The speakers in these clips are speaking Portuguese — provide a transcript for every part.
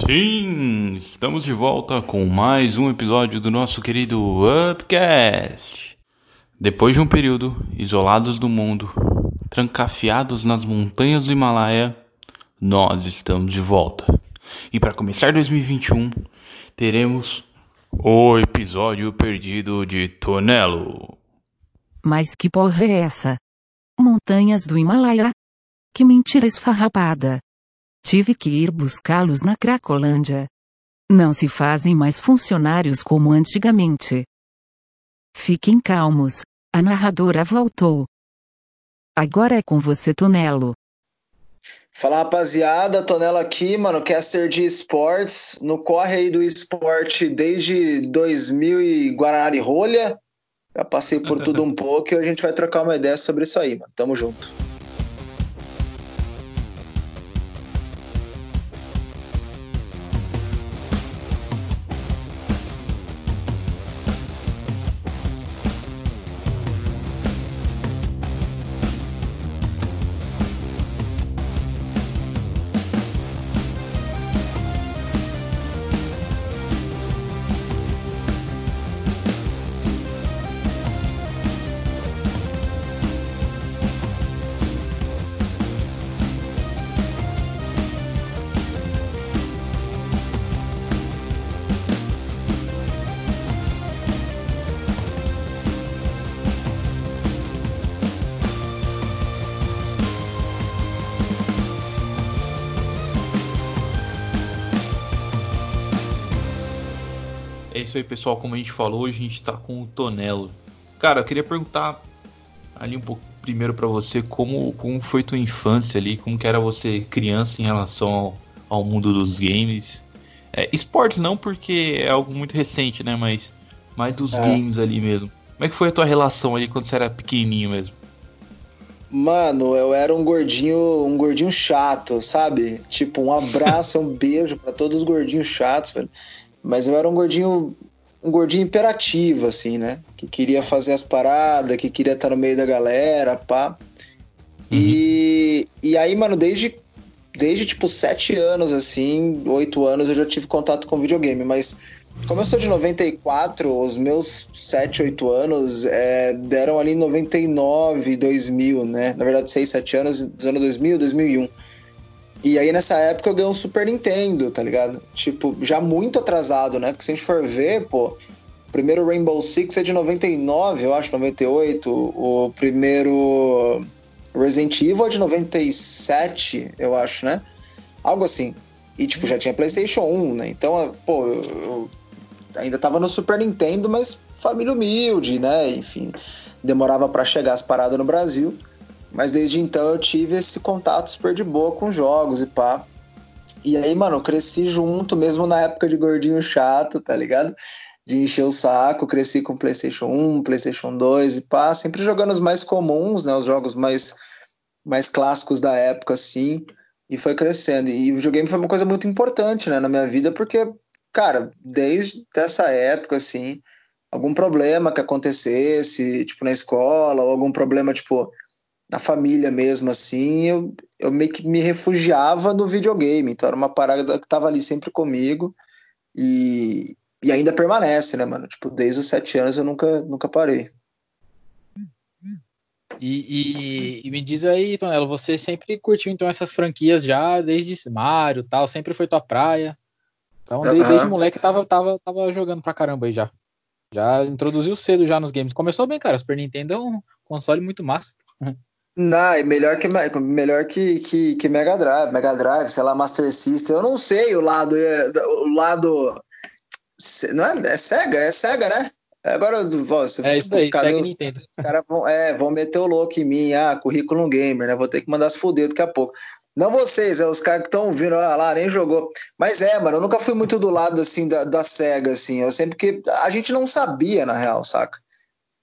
Sim, estamos de volta com mais um episódio do nosso querido Upcast. Depois de um período isolados do mundo, trancafiados nas montanhas do Himalaia, nós estamos de volta. E para começar 2021, teremos o episódio perdido de Tonelo. Mas que porra é essa? Montanhas do Himalaia? Que mentira esfarrapada. Tive que ir buscá-los na Cracolândia. Não se fazem mais funcionários como antigamente. Fiquem calmos, a narradora voltou. Agora é com você, Tonelo. Fala rapaziada, Tonelo aqui, mano, caster de esportes, no corre aí do esporte desde 2000 e Guarani Rolha. Já passei por tudo um pouco e a gente vai trocar uma ideia sobre isso aí, mano. Tamo junto. Aí, pessoal. Como a gente falou, hoje a gente tá com o Tonelo. Cara, eu queria perguntar ali um pouco primeiro para você como, como foi tua infância ali, como que era você criança em relação ao, ao mundo dos games. É, esportes não, porque é algo muito recente, né? Mas mais dos É. games ali mesmo. Como é que foi a tua relação ali quando você era pequenininho mesmo? Mano, eu era um gordinho, um gordinho chato, sabe? Tipo, um abraço, um beijo pra todos os gordinhos chatos, velho. Mas eu era um gordinho, um gordinho imperativo, assim, né? Que queria fazer as paradas, que queria estar no meio da galera, pá. E, e aí, mano, desde, desde tipo sete anos, assim, oito anos, eu já tive contato com videogame, mas como eu sou de 94, os meus 7, 8 anos é, deram ali em 99, 2000, né? Na verdade, 6, 7 anos, dos anos 2000, 2001. E aí nessa época eu ganhei um Super Nintendo, tá ligado? Tipo, já muito atrasado, né? Porque se a gente for ver, pô, o primeiro Rainbow Six é de 99, eu acho, 98. O primeiro Resident Evil é de 97, eu acho, né? Algo assim. E, tipo, já tinha PlayStation 1, né? Então, pô, eu, eu ainda tava no Super Nintendo, mas família humilde, né? Enfim, demorava para chegar as paradas no Brasil. Mas desde então eu tive esse contato super de boa com jogos e pá. E aí, mano, eu cresci junto, mesmo na época de gordinho chato, tá ligado? De encher o saco, cresci com PlayStation 1, PlayStation 2 e pá, sempre jogando os mais comuns, né? Os jogos mais, mais clássicos da época, assim. E foi crescendo. E o videogame foi uma coisa muito importante, né, na minha vida, porque, cara, desde essa época, assim, algum problema que acontecesse, tipo, na escola, ou algum problema, tipo, na família mesmo, assim, eu, eu meio que me refugiava no videogame. Então era uma parada que tava ali sempre comigo e, e ainda permanece, né, mano? Tipo, desde os sete anos eu nunca, nunca parei. E, e- e me diz aí, Tonelo, você sempre curtiu então essas franquias já desde Mario e tal, sempre foi tua praia. Então, desde, Aham. desde moleque tava, tava, tava jogando pra caramba aí já. Já introduziu cedo já nos games. Começou bem, cara. Super Nintendo é um console muito massa. Não, é melhor que, melhor que, que, que Mega Drive, Mega Drive, sei lá, Master System. Eu não sei o lado. é, O lado. Não é, é Sega? É Sega, né? Agora você- É isso aí, cadê os-. Os caras vão, é, vão meter o louco em mim, ah, currículo gamer, né? Vou ter que mandar se fuder daqui a pouco. Não vocês, é os caras que estão ouvindo, ah lá, nem jogou. Mas é, mano, eu nunca fui muito do lado, assim, da, da SEGA, assim. Eu sempre que. A gente não sabia, na real, saca?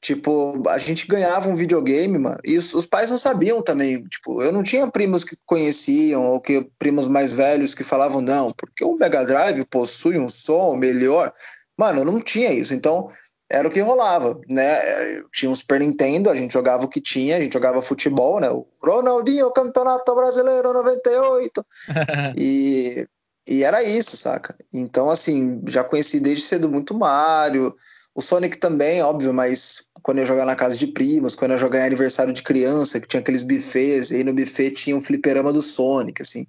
Tipo, a gente ganhava um videogame, mano, e os, os pais não sabiam também. Tipo, eu não tinha primos que conheciam, ou que primos mais velhos que falavam, não, porque o Mega Drive possui um som melhor. Mano, eu não tinha isso. Então, era o que rolava, né? Tinha um Super Nintendo, a gente jogava o que tinha, a gente jogava futebol, né? O Ronaldinho, Campeonato Brasileiro 98. e, e era isso, saca? Então, assim, já conheci desde cedo muito Mario, o Sonic também, óbvio, mas quando eu jogava na casa de primos, quando eu jogava em aniversário de criança, que tinha aqueles buffets, e aí no buffet tinha um fliperama do Sonic, assim.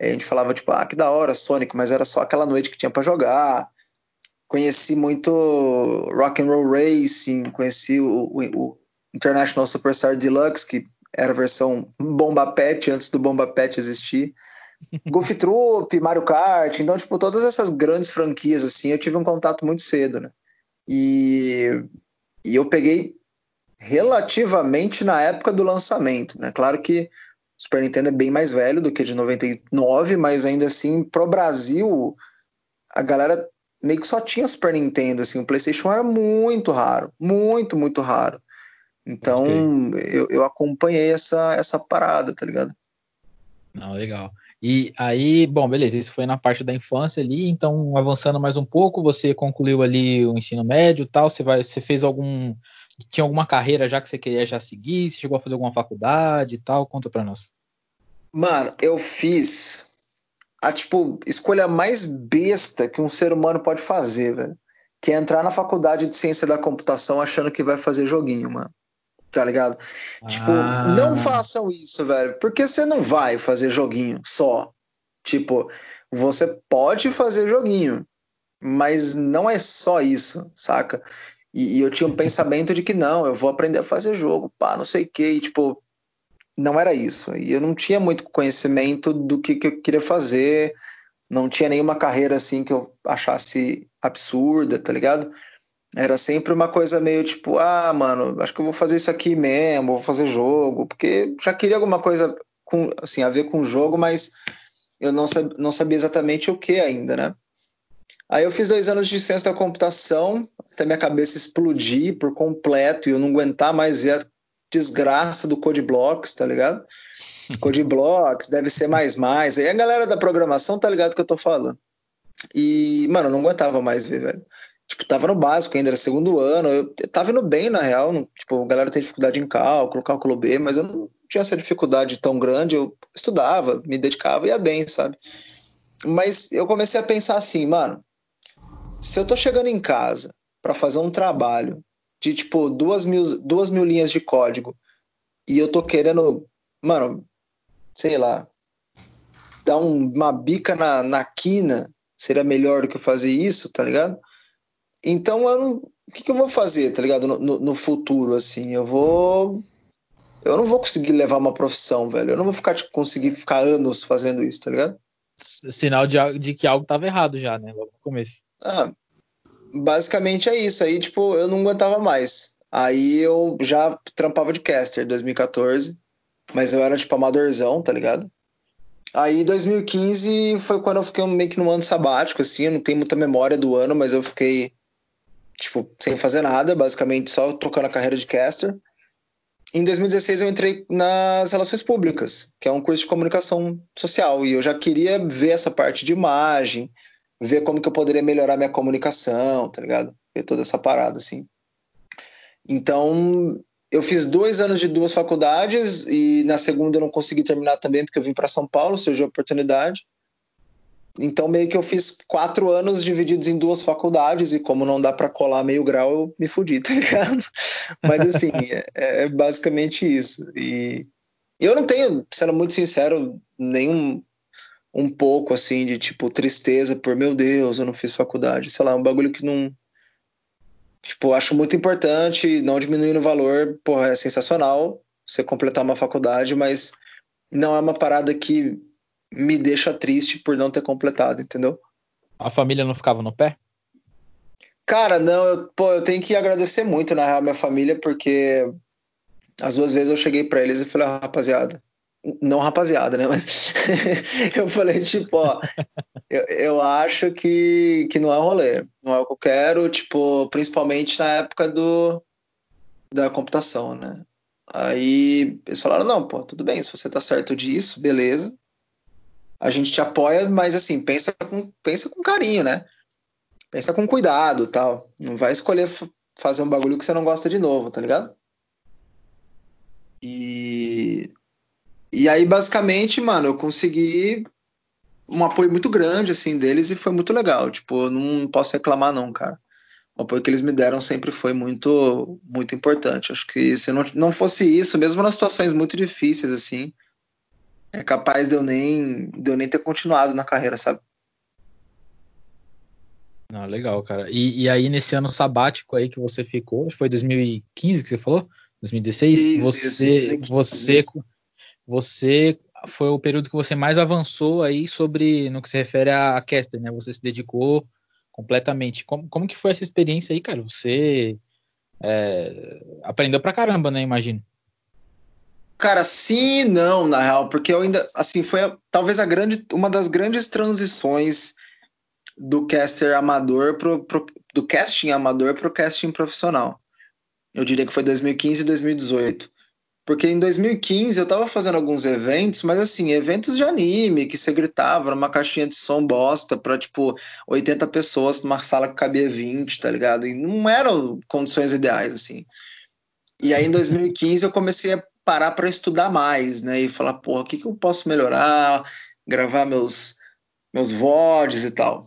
Aí a gente falava, tipo, ah, que da hora, Sonic, mas era só aquela noite que tinha para jogar. Conheci muito Rock and Roll Racing, conheci o, o, o International Superstar Deluxe, que era a versão Bomba Pet antes do Bomba Pet existir. Golf Troop, Mario Kart, então, tipo, todas essas grandes franquias, assim, eu tive um contato muito cedo, né? E, e eu peguei relativamente na época do lançamento, né? Claro que o Super Nintendo é bem mais velho do que de 99, mas ainda assim, pro Brasil, a galera meio que só tinha Super Nintendo, assim, o PlayStation era muito raro, muito, muito raro. Então, okay. eu, eu acompanhei essa, essa parada, tá ligado? Não, legal. E aí, bom, beleza, isso foi na parte da infância ali, então avançando mais um pouco, você concluiu ali o ensino médio tal, você vai, você fez algum tinha alguma carreira já que você queria já seguir, você chegou a fazer alguma faculdade e tal, conta para nós. Mano, eu fiz a tipo escolha mais besta que um ser humano pode fazer, velho, que é entrar na faculdade de ciência da computação achando que vai fazer joguinho, mano tá ligado? Ah. Tipo, não façam isso, velho, porque você não vai fazer joguinho só. Tipo, você pode fazer joguinho, mas não é só isso, saca? E, e, eu tinha um pensamento de que não, eu vou aprender a fazer jogo, pá, não sei o que, e, tipo, não era isso. E eu não tinha muito conhecimento do que, que eu queria fazer, não tinha nenhuma carreira assim que eu achasse absurda, tá ligado? Era sempre uma coisa meio tipo, ah, mano, acho que eu vou fazer isso aqui mesmo, vou fazer jogo, porque já queria alguma coisa com, assim, a ver com o jogo, mas eu não, sab não sabia exatamente o que ainda, né? Aí eu fiz dois anos de ciência da computação, até minha cabeça explodir por completo e eu não aguentar mais ver a desgraça do Code Blocks, tá ligado? Code Blocks, deve ser mais mais. Aí a galera da programação tá ligado que eu tô falando. E, mano, eu não aguentava mais ver, velho tipo, tava no básico ainda, era segundo ano, eu tava indo bem na real, não, tipo, a galera tem dificuldade em cálculo, cálculo B, mas eu não tinha essa dificuldade tão grande, eu estudava, me dedicava ia bem, sabe? Mas eu comecei a pensar assim, mano, se eu tô chegando em casa para fazer um trabalho de, tipo, duas mil, duas mil linhas de código e eu tô querendo, mano, sei lá, dar um, uma bica na, na quina, seria melhor do que fazer isso, tá ligado? Então, eu não, o que, que, eu vou fazer, tá ligado? No, no, no, futuro, assim, eu vou. Eu não vou conseguir levar uma profissão, velho. Eu não vou ficar, tipo, conseguir ficar anos fazendo isso, tá ligado? Sinal de, de que algo tava errado já, né? Logo no começo. Ah, basicamente é isso. Aí, tipo, eu não aguentava mais. Aí eu já trampava de caster em 2014, mas eu era, tipo, amadorzão, tá ligado? Aí 2015 foi quando eu fiquei meio que num ano sabático, assim, eu não tenho muita memória do ano, mas eu fiquei tipo, sem fazer nada, basicamente só tocando a carreira de caster. Em 2016 eu entrei nas relações públicas, que é um curso de comunicação social, e eu já queria ver essa parte de imagem, ver como que eu poderia melhorar minha comunicação, tá ligado? Ver toda essa parada, assim. Então, eu fiz dois anos de duas faculdades e na segunda eu não consegui terminar também porque eu vim para São Paulo, surgiu a oportunidade. Então, meio que eu fiz quatro anos divididos em duas faculdades, e como não dá para colar meio grau, eu me fudi, tá ligado? Mas, assim, é, é, basicamente isso. E eu não tenho, sendo muito sincero, nenhum um pouco, assim, de, tipo, tristeza por, meu Deus, eu não fiz faculdade. Sei lá, um bagulho que não... Tipo, acho muito importante, não diminuindo o valor, porra, é sensacional você completar uma faculdade, mas não é uma parada que me deixa triste por não ter completado, entendeu? A família não ficava no pé? Cara, não, eu, pô, eu tenho que agradecer muito, na real, minha família, porque as duas vezes eu cheguei para eles e falei, ah, rapaziada, não rapaziada, né? Mas eu falei, tipo, ó, eu, eu, acho que, que não é rolê, não é o que eu quero, tipo, principalmente na época do, da computação, né? Aí eles falaram, não, pô, tudo bem, se você tá certo disso, beleza a gente te apoia, mas assim, pensa com, pensa com carinho, né? Pensa com cuidado tal. Não vai escolher fazer um bagulho que você não gosta de novo, tá ligado? E, e aí, basicamente, mano, eu consegui um apoio muito grande, assim, deles e foi muito legal. Tipo, não posso reclamar, não, cara. O apoio que eles me deram sempre foi muito, muito importante. Acho que se não, não fosse isso, mesmo nas situações muito difíceis, assim, é capaz de eu nem, de eu nem ter continuado na carreira, sabe? Não, legal, cara. E, e, aí, nesse ano sabático aí que você ficou, foi 2015 que você falou? 2016? Isso, você, isso. você, você foi o período que você mais avançou aí sobre, no que se refere a, a Caster, né? Você se dedicou completamente. Como, como que foi essa experiência aí, cara? Você é, aprendeu pra caramba, né? Imagino. Cara, sim e não, na real, porque eu ainda, assim, foi talvez a grande, uma das grandes transições do caster amador pro, pro do casting amador para o casting profissional. Eu diria que foi 2015 e 2018. Porque em 2015 eu tava fazendo alguns eventos, mas assim, eventos de anime, que você gritava numa caixinha de som bosta pra, tipo, 80 pessoas numa sala que cabia 20, tá ligado? E não eram condições ideais, assim. E aí em 2015 eu comecei a parar para estudar mais, né? E falar, porra, o que, que eu posso melhorar? Gravar meus, meus VODs e tal.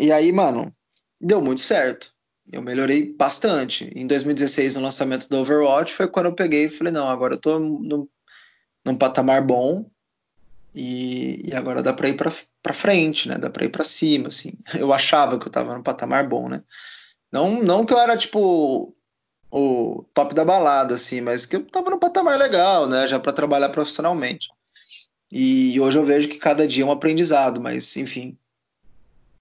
E aí, mano, deu muito certo. Eu melhorei bastante. Em 2016, no lançamento do Overwatch, foi quando eu peguei e falei, não, agora eu tô no, num patamar bom e, e agora dá pra ir pra frente, né? Dá pra ir pra cima, assim. Eu achava que eu tava num patamar bom, né? Não, não que eu era, tipo, o top da balada, assim, mas que eu tava num patamar legal, né? Já para trabalhar profissionalmente. E hoje eu vejo que cada dia é um aprendizado, mas enfim,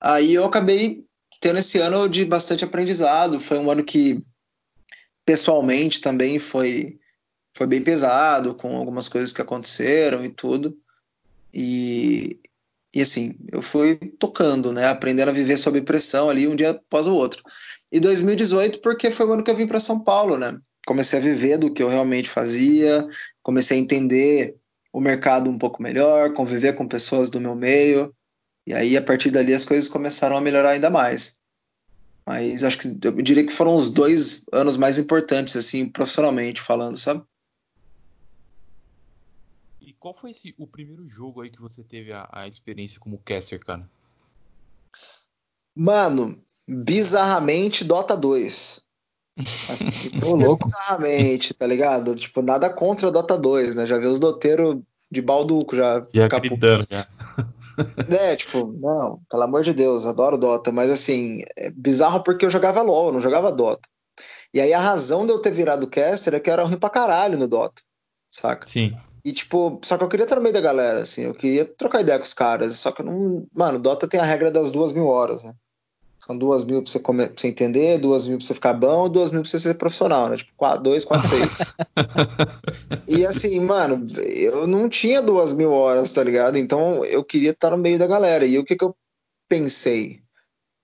Aí eu acabei tendo esse ano de bastante aprendizado. Foi um ano que, pessoalmente, também foi, foi bem pesado, com algumas coisas que aconteceram e tudo. E, e assim, eu fui tocando, né? Aprendendo a viver sob pressão ali um dia após o outro. E 2018, porque foi o ano que eu vim para São Paulo, né? Comecei a viver do que eu realmente fazia, comecei a entender o mercado um pouco melhor, conviver com pessoas do meu meio. E aí, a partir dali, as coisas começaram a melhorar ainda mais. Mas acho que eu diria que foram os dois anos mais importantes, assim, profissionalmente falando, sabe? E qual foi esse, o primeiro jogo aí que você teve a, a experiência como caster, cara? Mano, bizarramente Dota 2. Assim, tô louco. Bizarramente, tá ligado? Tipo, nada contra Dota 2, né? Já vi os doteiros de balduco já. Já gritando, já. É, tipo, não, pelo amor de Deus, adoro Dota, mas assim, é bizarro porque eu jogava LOL, eu não jogava Dota. E aí a razão de eu ter virado caster é que eu era ruim pra caralho no Dota, saca? Sim. E tipo, só que eu queria estar no meio da galera, assim, eu queria trocar ideia com os caras, só que eu não. Mano, Dota tem a regra das duas mil horas, né? São duas mil pra você, comer, pra você entender, duas mil pra você ficar bom, duas mil pra você ser profissional, né? Tipo, quatro, dois, quatro, seis. e assim, mano, eu não tinha duas mil horas, tá ligado? Então eu queria estar no meio da galera. E o que que eu pensei?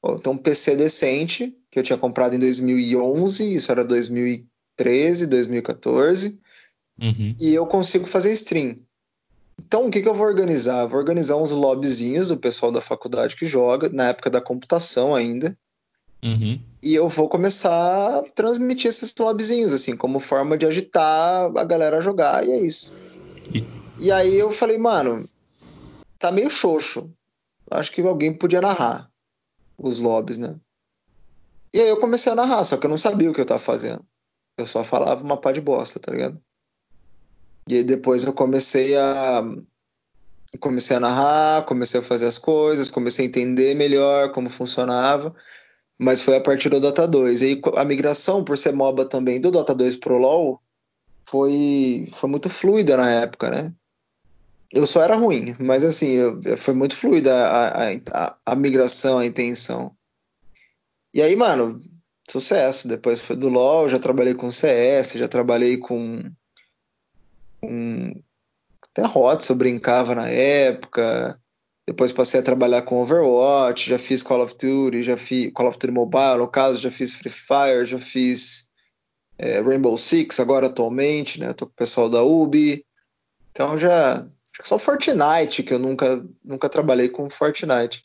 Pô, tem um PC decente, que eu tinha comprado em 2011, isso era 2013, 2014. Uhum. E eu consigo fazer stream. Então, o que, que eu vou organizar? Vou organizar uns lobbyzinhos do pessoal da faculdade que joga, na época da computação ainda. Uhum. E eu vou começar a transmitir esses lobbyzinhos, assim, como forma de agitar a galera a jogar, e é isso. E, e aí eu falei, mano, tá meio xoxo. Acho que alguém podia narrar os lobbies, né? E aí eu comecei a narrar, só que eu não sabia o que eu tava fazendo. Eu só falava uma pá de bosta, tá ligado? E depois eu comecei a comecei a narrar, comecei a fazer as coisas, comecei a entender melhor como funcionava, mas foi a partir do Dota 2. E aí a migração, por ser MOBA também, do Dota 2 pro LoL, foi, foi muito fluida na época, né? Eu só era ruim, mas assim, eu, foi muito fluida a, a, a, migração, a intenção. E aí, mano, sucesso. Depois foi do LoL, já trabalhei com CS, já trabalhei com com até Hotz eu brincava na época. Depois passei a trabalhar com Overwatch, já fiz Call of Duty, já fiz Call of Duty Mobile, no caso, já fiz Free Fire, já fiz é, Rainbow Six agora atualmente, né? Tô com o pessoal da Ubi. Então já acho que só Fortnite que eu nunca nunca trabalhei com Fortnite.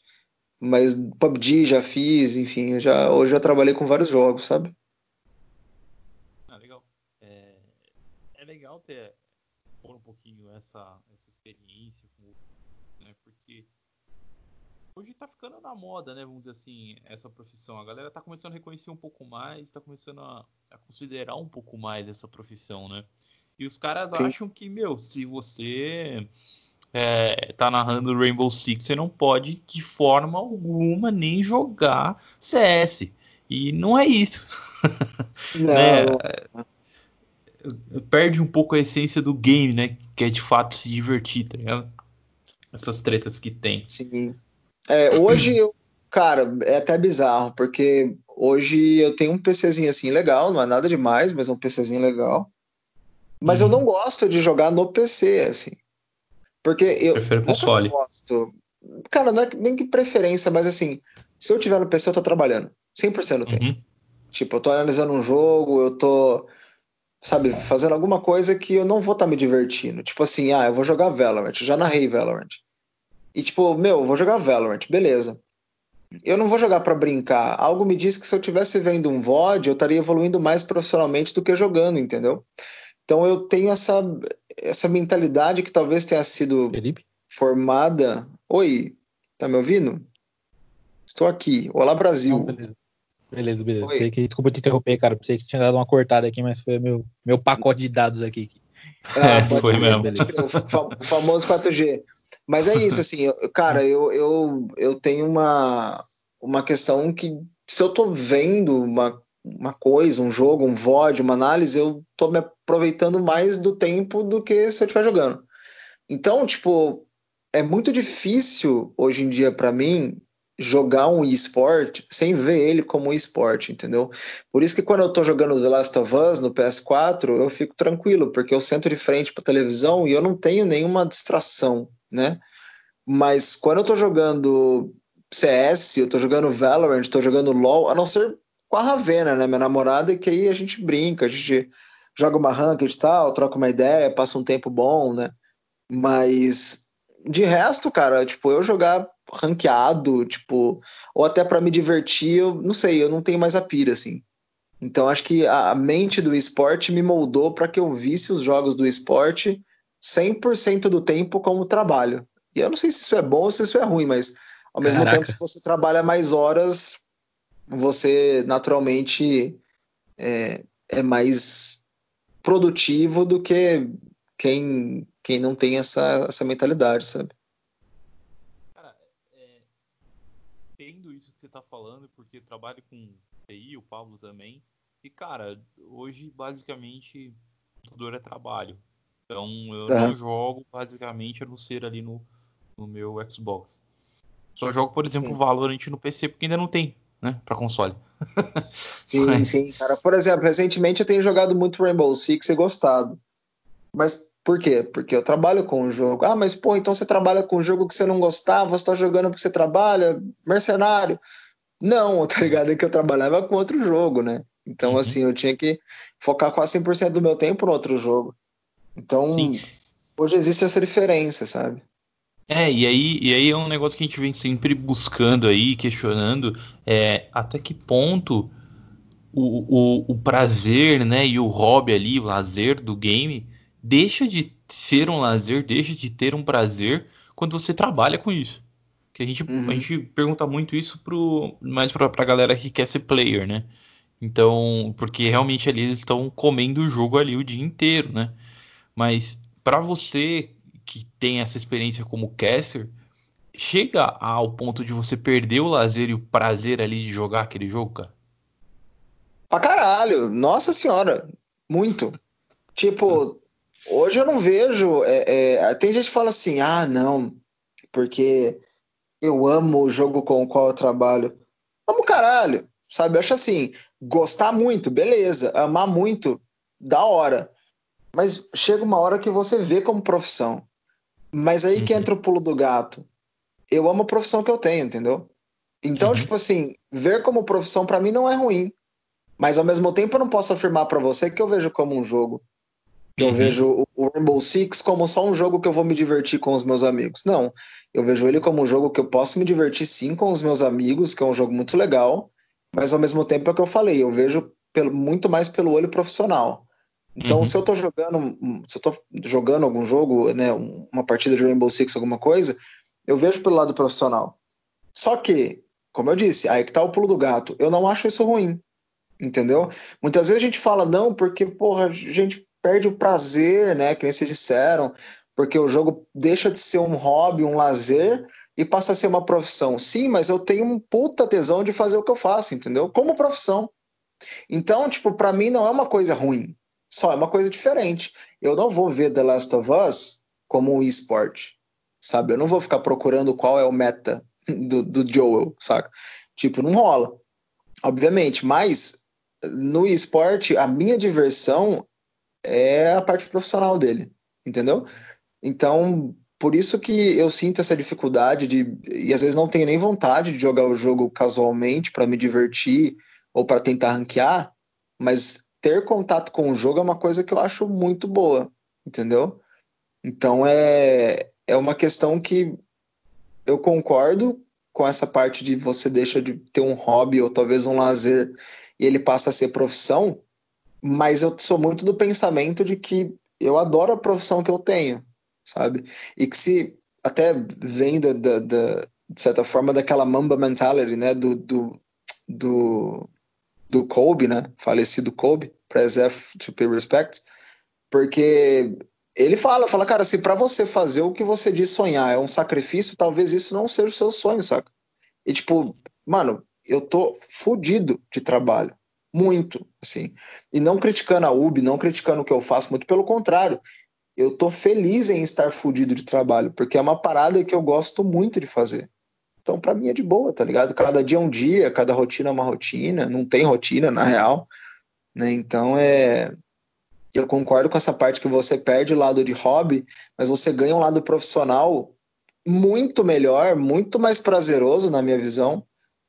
Mas PUBG já fiz, enfim, já hoje já trabalhei com vários jogos, sabe? Ah, legal. É, é legal ter um pouquinho essa, essa experiência, com, né, porque hoje tá ficando na moda, né? Vamos dizer assim, essa profissão. A galera tá começando a reconhecer um pouco mais, tá começando a, a considerar um pouco mais essa profissão, né? E os caras Sim. acham que, meu, se você é, tá narrando Rainbow Six, você não pode de forma alguma nem jogar CS. E não é isso. Não. né? Perde um pouco a essência do game, né? Que é de fato se divertir, tá ligado? Essas tretas que tem. Sim. É, hoje eu, cara, é até bizarro, porque hoje eu tenho um PCzinho assim legal, não é nada demais, mas é um PCzinho legal. Mas uhum. eu não gosto de jogar no PC, assim. Porque eu. Prefiro console. Gosto. Cara, não é nem que preferência, mas assim, se eu tiver no PC, eu tô trabalhando. 100% do tempo. Uhum. Tipo, eu tô analisando um jogo, eu tô, sabe, fazendo alguma coisa que eu não vou estar tá me divertindo. Tipo assim, ah, eu vou jogar Valorant, eu já narrei Valorant. E tipo, meu, eu vou jogar Valorant, beleza. Eu não vou jogar para brincar. Algo me diz que se eu tivesse vendo um VOD, eu estaria evoluindo mais profissionalmente do que jogando, entendeu? Então eu tenho essa, essa mentalidade que talvez tenha sido Felipe? formada. Oi, tá me ouvindo? Estou aqui. Olá, Brasil. Não, beleza. Beleza. Sei que, desculpa te interromper, cara. Pensei que tinha dado uma cortada aqui, mas foi meu, meu pacote de dados aqui. Ah, é, foi mesmo. O famoso 4G. Mas é isso, assim, eu, cara, eu, eu, eu tenho uma, uma questão que se eu tô vendo uma, uma coisa, um jogo, um VOD, uma análise, eu tô me aproveitando mais do tempo do que se eu estiver jogando. Então, tipo, é muito difícil hoje em dia para mim jogar um esporte sem ver ele como um esporte, entendeu? Por isso que quando eu tô jogando The Last of Us no PS4, eu fico tranquilo, porque eu sento de frente para televisão e eu não tenho nenhuma distração, né? Mas quando eu tô jogando CS, eu tô jogando Valorant, tô jogando LoL, a não ser com a Ravena, né, minha namorada, que aí a gente brinca, a gente joga uma ranked e tal, troca uma ideia, passa um tempo bom, né? Mas de resto, cara, tipo, eu jogar ranqueado, tipo, ou até para me divertir, eu não sei, eu não tenho mais a pira, assim. Então acho que a mente do esporte me moldou para que eu visse os jogos do esporte 100% do tempo como trabalho. E eu não sei se isso é bom ou se isso é ruim, mas ao mesmo Caraca. tempo, se você trabalha mais horas, você naturalmente é, é mais produtivo do que quem, quem não tem essa, essa mentalidade, sabe? entendo isso que você está falando, porque trabalho com TI, o Pablo também. E, cara, hoje, basicamente, o computador é trabalho. Então, eu é. não jogo, basicamente, a não ser ali no, no meu Xbox. Só jogo, por exemplo, sim. Valorant no PC, porque ainda não tem, né, para console. sim, sim, cara. Por exemplo, recentemente eu tenho jogado muito Rainbow Six e gostado. Mas por quê? Porque eu trabalho com o jogo. Ah, mas pô, então você trabalha com um jogo que você não gostava, você tá jogando porque você trabalha, mercenário. Não, tá ligado? É que eu trabalhava com outro jogo, né? Então, uhum. assim, eu tinha que focar quase 100% do meu tempo no outro jogo. Então, Sim. hoje existe essa diferença, sabe? É, e aí, e aí é um negócio que a gente vem sempre buscando aí, questionando, é até que ponto o, o, o prazer, né, e o hobby ali, o lazer do game deixa de ser um lazer, deixa de ter um prazer quando você trabalha com isso. Que a gente, uhum. a gente pergunta muito isso pro, mais pra, pra galera que quer ser player, né? Então, porque realmente ali eles estão comendo o jogo ali o dia inteiro, né? Mas para você que tem essa experiência como caster, chega ao ponto de você perder o lazer e o prazer ali de jogar aquele jogo, cara? Pra caralho, nossa senhora, muito. Tipo, Hoje eu não vejo. É, é, tem gente que fala assim: ah, não, porque eu amo o jogo com o qual eu trabalho. Amo caralho, sabe? Eu acho assim: gostar muito, beleza. Amar muito, da hora. Mas chega uma hora que você vê como profissão. Mas aí uhum. que entra o pulo do gato. Eu amo a profissão que eu tenho, entendeu? Então, uhum. tipo assim, ver como profissão para mim não é ruim. Mas ao mesmo tempo eu não posso afirmar para você que eu vejo como um jogo. Que uhum. eu vejo o Rainbow Six como só um jogo que eu vou me divertir com os meus amigos. Não. Eu vejo ele como um jogo que eu posso me divertir sim com os meus amigos, que é um jogo muito legal, mas ao mesmo tempo é o que eu falei, eu vejo pelo, muito mais pelo olho profissional. Então, uhum. se eu tô jogando, se eu tô jogando algum jogo, né, uma partida de Rainbow Six, alguma coisa, eu vejo pelo lado profissional. Só que, como eu disse, aí que tá o pulo do gato. Eu não acho isso ruim. Entendeu? Muitas vezes a gente fala, não, porque, porra, a gente perde o prazer, né? Que nem vocês disseram, porque o jogo deixa de ser um hobby, um lazer, e passa a ser uma profissão. Sim, mas eu tenho um puta tesão de fazer o que eu faço, entendeu? Como profissão. Então, tipo, para mim não é uma coisa ruim, só é uma coisa diferente. Eu não vou ver The Last of Us como um esporte, sabe? Eu não vou ficar procurando qual é o meta do, do Joel, saca? Tipo, não rola, obviamente, mas no esporte, a minha diversão é a parte profissional dele, entendeu? Então, por isso que eu sinto essa dificuldade de e às vezes não tenho nem vontade de jogar o jogo casualmente para me divertir ou para tentar ranquear, mas ter contato com o jogo é uma coisa que eu acho muito boa, entendeu? Então é é uma questão que eu concordo com essa parte de você deixa de ter um hobby ou talvez um lazer e ele passa a ser profissão, mas eu sou muito do pensamento de que eu adoro a profissão que eu tenho, sabe? E que se até vem da, da, da de certa forma daquela mamba mentality, né, do, do, do, do Kobe, né, falecido Kobe, Preserve to pay respect, porque ele fala, fala, cara, se para você fazer o que você diz sonhar é um sacrifício, talvez isso não seja o seu sonho, saca? E tipo, mano, eu tô fudido de trabalho, muito, assim. E não criticando a UB, não criticando o que eu faço, muito pelo contrário eu tô feliz em estar fudido de trabalho, porque é uma parada que eu gosto muito de fazer. Então, para mim é de boa, tá ligado? Cada dia é um dia, cada rotina é uma rotina, não tem rotina, na real. Né? Então, é. Eu concordo com essa parte que você perde o lado de hobby, mas você ganha um lado profissional muito melhor, muito mais prazeroso, na minha visão,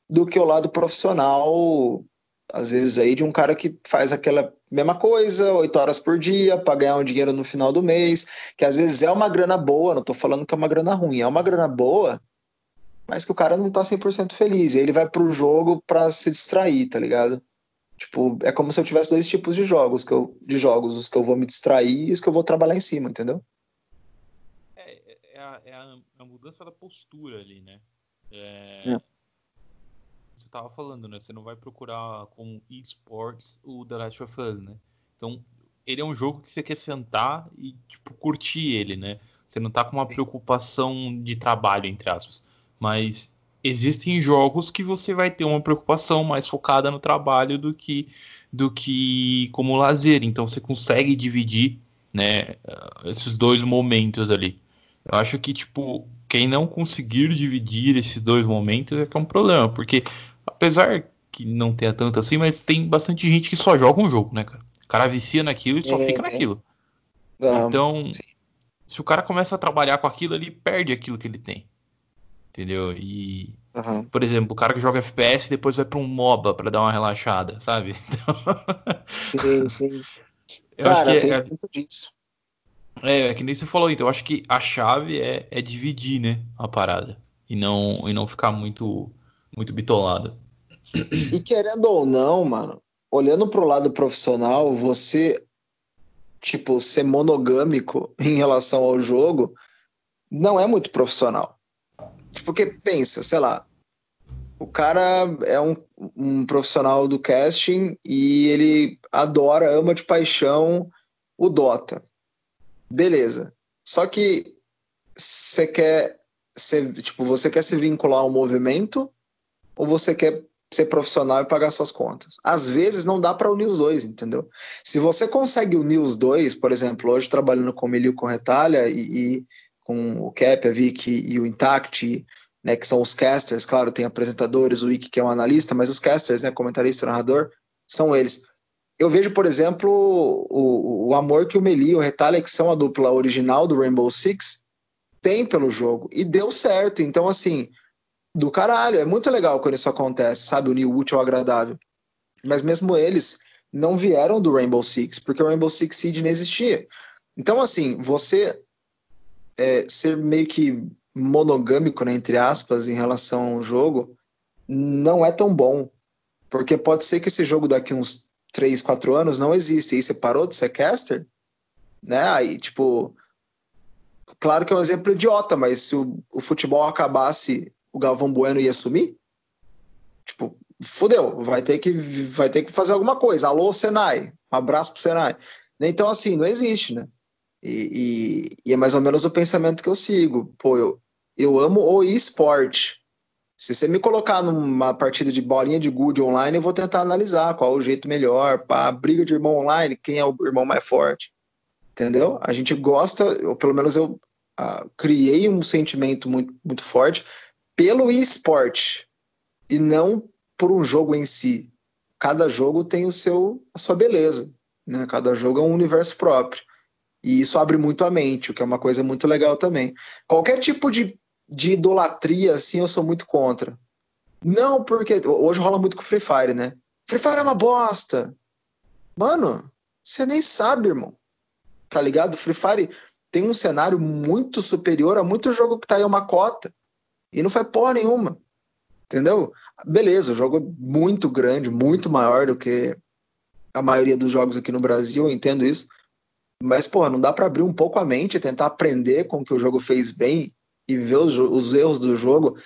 do que o lado profissional às vezes aí de um cara que faz aquela mesma coisa, oito horas por dia, para ganhar um dinheiro no final do mês, que às vezes é uma grana boa, não estou falando que é uma grana ruim, é uma grana boa, mas que o cara não tá 100% feliz, e aí ele vai pro jogo para se distrair, tá ligado? Tipo, é como se eu tivesse dois tipos de jogos, que eu, de jogos, os que eu vou me distrair e os que eu vou trabalhar em cima, entendeu? É, é, é a, é a, mudança da postura ali, né? É, é você estava falando, né? Você não vai procurar com esports o The Last of Us, né? Então, ele é um jogo que você quer sentar e, tipo, curtir ele, né? Você não tá com uma preocupação de trabalho, entre aspas. Mas existem jogos que você vai ter uma preocupação mais focada no trabalho do que do que como lazer. Então você consegue dividir, né, esses dois momentos ali. Eu acho que tipo quem não conseguir dividir esses dois momentos é que é um problema, porque apesar que não tenha tanto assim, mas tem bastante gente que só joga um jogo, né, cara? O cara vicia naquilo e só é, fica naquilo. Não, então, sim. se o cara começa a trabalhar com aquilo, ele perde aquilo que ele tem. Entendeu? E, uhum. por exemplo, o cara que joga FPS depois vai para um MOBA para dar uma relaxada, sabe? Então... Sim, sim. Eu cara, acho que tem é, muito disso. É, é que nem você falou, então eu acho que a chave é, é dividir, né, a parada. E não, e não ficar muito, muito bitolado. E querendo ou não, mano, olhando pro lado profissional, você, tipo, ser monogâmico em relação ao jogo não é muito profissional. Porque pensa, sei lá, o cara é um, um profissional do casting e ele adora, ama de paixão o Dota beleza. Só que você quer ser, tipo, você quer se vincular ao movimento ou você quer ser profissional e pagar suas contas? Às vezes não dá para unir os dois, entendeu? Se você consegue unir os dois, por exemplo, hoje trabalhando com o Melio com Retalha e, e, com o Cap, a Vic e o Intact, né, que são os casters, claro, tem apresentadores, o Wiki que é um analista, mas os casters, né, comentarista, narrador, são eles eu vejo, por exemplo, o, o amor que o Meli e o Retalha, que são a dupla original do Rainbow Six, tem pelo jogo. E deu certo. Então, assim, do caralho. É muito legal quando isso acontece, sabe? Unir o útil ao agradável. Mas mesmo eles não vieram do Rainbow Six, porque o Rainbow Six Siege não existia. Então, assim, você é, ser meio que monogâmico, né, entre aspas, em relação ao jogo, não é tão bom. Porque pode ser que esse jogo daqui uns 3, 4 anos não existe. E aí você parou de ser caster, né? Aí, tipo, claro que é um exemplo idiota, mas se o, o futebol acabasse o Galvão Bueno ia sumir? Tipo, fodeu, vai ter que vai ter que fazer alguma coisa. Alô, Senai, um abraço pro Senai. Então, assim, não existe, né? E, e, e é mais ou menos o pensamento que eu sigo. Pô, eu, eu amo o esporte. Se você me colocar numa partida de bolinha de gude online, eu vou tentar analisar qual é o jeito melhor, para briga de irmão online, quem é o irmão mais forte. Entendeu? A gente gosta, ou pelo menos eu uh, criei um sentimento muito, muito forte pelo esporte e não por um jogo em si. Cada jogo tem o seu a sua beleza, né? Cada jogo é um universo próprio. E isso abre muito a mente, o que é uma coisa muito legal também. Qualquer tipo de, de idolatria, assim, eu sou muito contra. Não, porque hoje rola muito com Free Fire, né? Free Fire é uma bosta. Mano, você nem sabe, irmão. Tá ligado? Free Fire tem um cenário muito superior a muito jogo que tá aí uma cota. E não faz porra nenhuma. Entendeu? Beleza, o jogo é muito grande, muito maior do que a maioria dos jogos aqui no Brasil, eu entendo isso. Mas, porra, não dá para abrir um pouco a mente, tentar aprender com o que o jogo fez bem e ver os, os erros do jogo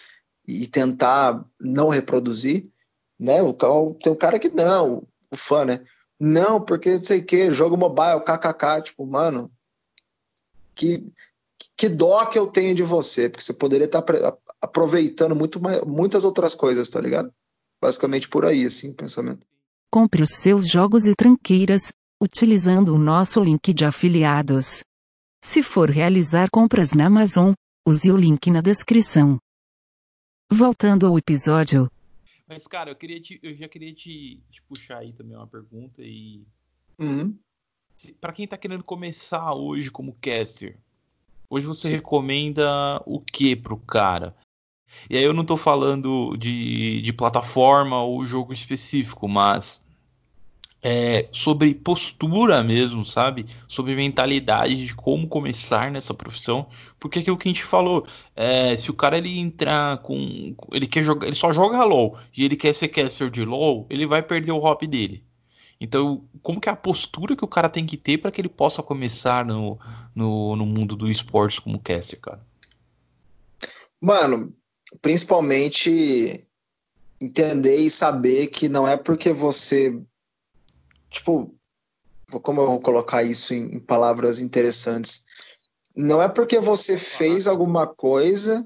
e tentar não reproduzir, né? O, tem um cara que não, o fã, né? Não, porque não sei o que, jogo mobile, kkk, tipo, mano, que, que dó que eu tenho de você, porque você poderia estar aproveitando muito mais, muitas outras coisas, tá ligado? Basicamente por aí, assim, o pensamento. Compre os seus jogos e tranqueiras, utilizando o nosso link de afiliados. Se for realizar compras na Amazon, use o link na descrição. Voltando ao episódio. Mas, cara, eu, queria te, eu já queria te, te puxar aí também uma pergunta e. Uhum. Para quem tá querendo começar hoje como caster, hoje você Sim. recomenda o que pro cara? E aí eu não estou falando de, de plataforma ou jogo específico, mas é, sobre postura mesmo, sabe? Sobre mentalidade de como começar nessa profissão. Porque aquilo que a gente falou, é, se o cara ele entrar com. Ele quer jogar. Ele só joga LOL e ele quer ser caster de LOL, ele vai perder o hop dele. Então, como que é a postura que o cara tem que ter para que ele possa começar no, no, no mundo do esportes como caster, cara? Mano, principalmente entender e saber que não é porque você tipo como eu vou colocar isso em, em palavras interessantes não é porque você fez alguma coisa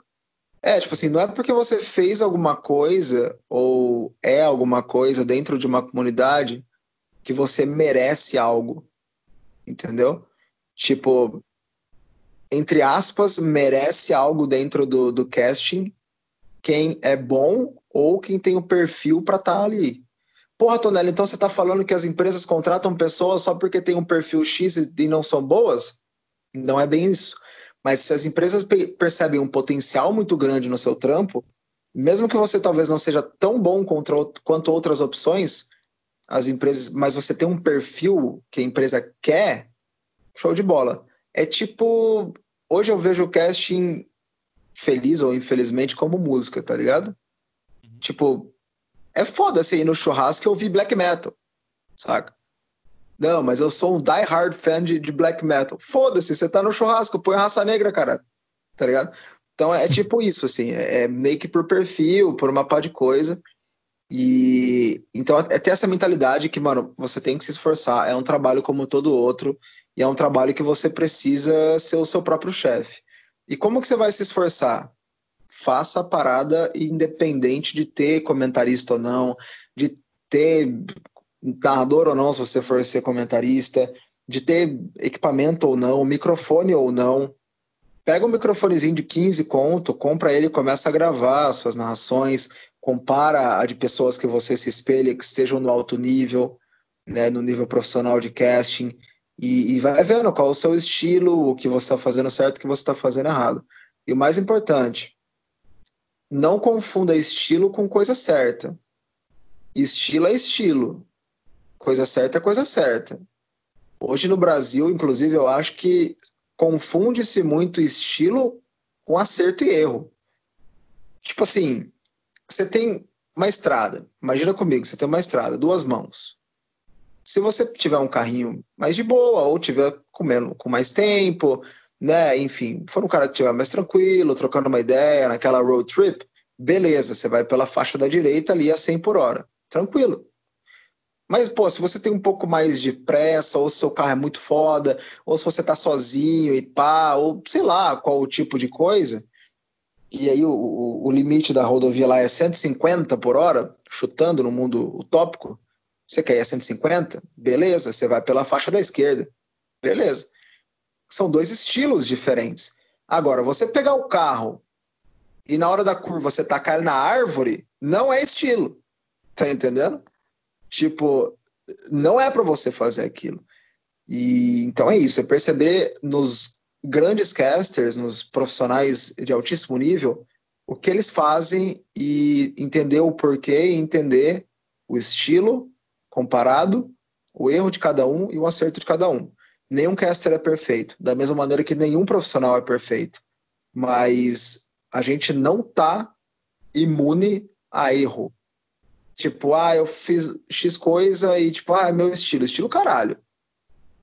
é, tipo assim, não é porque você fez alguma coisa ou é alguma coisa dentro de uma comunidade que você merece algo. Entendeu? Tipo, entre aspas, merece algo dentro do, do casting quem é bom ou quem tem o perfil para estar tá ali. Porra, Tonela, então você está falando que as empresas contratam pessoas só porque tem um perfil X e não são boas? Não é bem isso. Mas se as empresas percebem um potencial muito grande no seu trampo, mesmo que você talvez não seja tão bom quanto outras opções, as empresas, mas você tem um perfil que a empresa quer, show de bola. É tipo, hoje eu vejo o casting feliz ou infelizmente como música, tá ligado? Uhum. Tipo, é foda você ir no churrasco e ouvir black metal, saca? Não, mas eu sou um die hard fan de, de black metal. Foda-se, você tá no churrasco, põe raça negra, cara. Tá ligado? Então é tipo isso, assim, é, é meio que por perfil, por uma pá de coisa. E então é ter essa mentalidade que, mano, você tem que se esforçar. É um trabalho como todo outro, e é um trabalho que você precisa ser o seu próprio chefe. E como que você vai se esforçar? Faça a parada independente de ter comentarista ou não, de ter narrador ou não, se você for ser comentarista, de ter equipamento ou não, microfone ou não. Pega um microfonezinho de 15 conto, compra ele e começa a gravar suas narrações, compara a de pessoas que você se espelha, que estejam no alto nível, né, no nível profissional de casting e, e vai vendo qual é o seu estilo, o que você está fazendo certo, o que você está fazendo errado. E o mais importante, não confunda estilo com coisa certa. Estilo é estilo. Coisa certa é coisa certa. Hoje no Brasil, inclusive, eu acho que confunde-se muito estilo com acerto e erro. Tipo assim, você tem uma estrada. Imagina comigo, você tem uma estrada, duas mãos se você tiver um carrinho mais de boa ou tiver comendo com mais tempo, né, enfim, for um cara que estiver mais tranquilo, trocando uma ideia naquela road trip, beleza, você vai pela faixa da direita ali a 100 por hora, tranquilo. Mas, pô, se você tem um pouco mais de pressa, ou se seu carro é muito foda, ou se você tá sozinho e pá, ou sei lá qual o tipo de coisa, e aí o, o, o limite da rodovia lá é 150 por hora, chutando no mundo utópico, você quer ir a 150? Beleza, você vai pela faixa da esquerda. Beleza. São dois estilos diferentes. Agora, você pegar o carro e na hora da curva você tacar na árvore, não é estilo. Tá entendendo? Tipo, não é para você fazer aquilo. E então é isso, é perceber nos grandes casters, nos profissionais de altíssimo nível, o que eles fazem e entender o porquê e entender o estilo comparado, o erro de cada um e o acerto de cada um. Nenhum caster é perfeito, da mesma maneira que nenhum profissional é perfeito. Mas a gente não tá imune a erro. Tipo, ah, eu fiz X coisa e, tipo, ah, é meu estilo. Estilo caralho.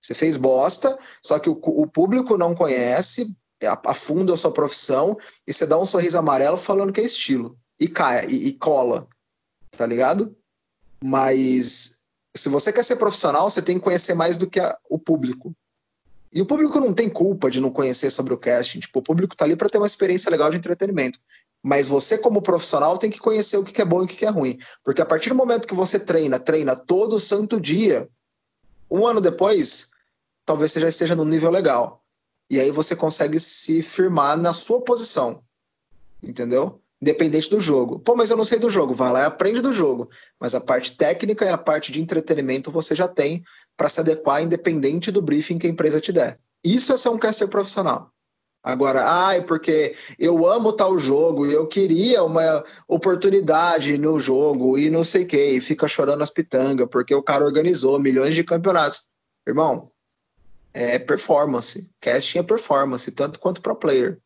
Você fez bosta, só que o, o público não conhece, afunda a sua profissão, e você dá um sorriso amarelo falando que é estilo. E cai, e, e cola. Tá ligado? Mas se você quer ser profissional, você tem que conhecer mais do que a, o público. E o público não tem culpa de não conhecer sobre o casting. Tipo, o público tá ali para ter uma experiência legal de entretenimento. Mas você, como profissional, tem que conhecer o que é bom e o que é ruim. Porque a partir do momento que você treina, treina todo santo dia, um ano depois, talvez você já esteja num nível legal. E aí você consegue se firmar na sua posição. Entendeu? Independente do jogo. Pô, mas eu não sei do jogo. Vai lá e aprende do jogo. Mas a parte técnica e a parte de entretenimento você já tem para se adequar independente do briefing que a empresa te der. Isso é ser um caster profissional. Agora, ai, porque eu amo tal jogo e eu queria uma oportunidade no jogo e não sei o que, e fica chorando as pitangas porque o cara organizou milhões de campeonatos. Irmão, é performance. Casting é performance, tanto quanto pro player.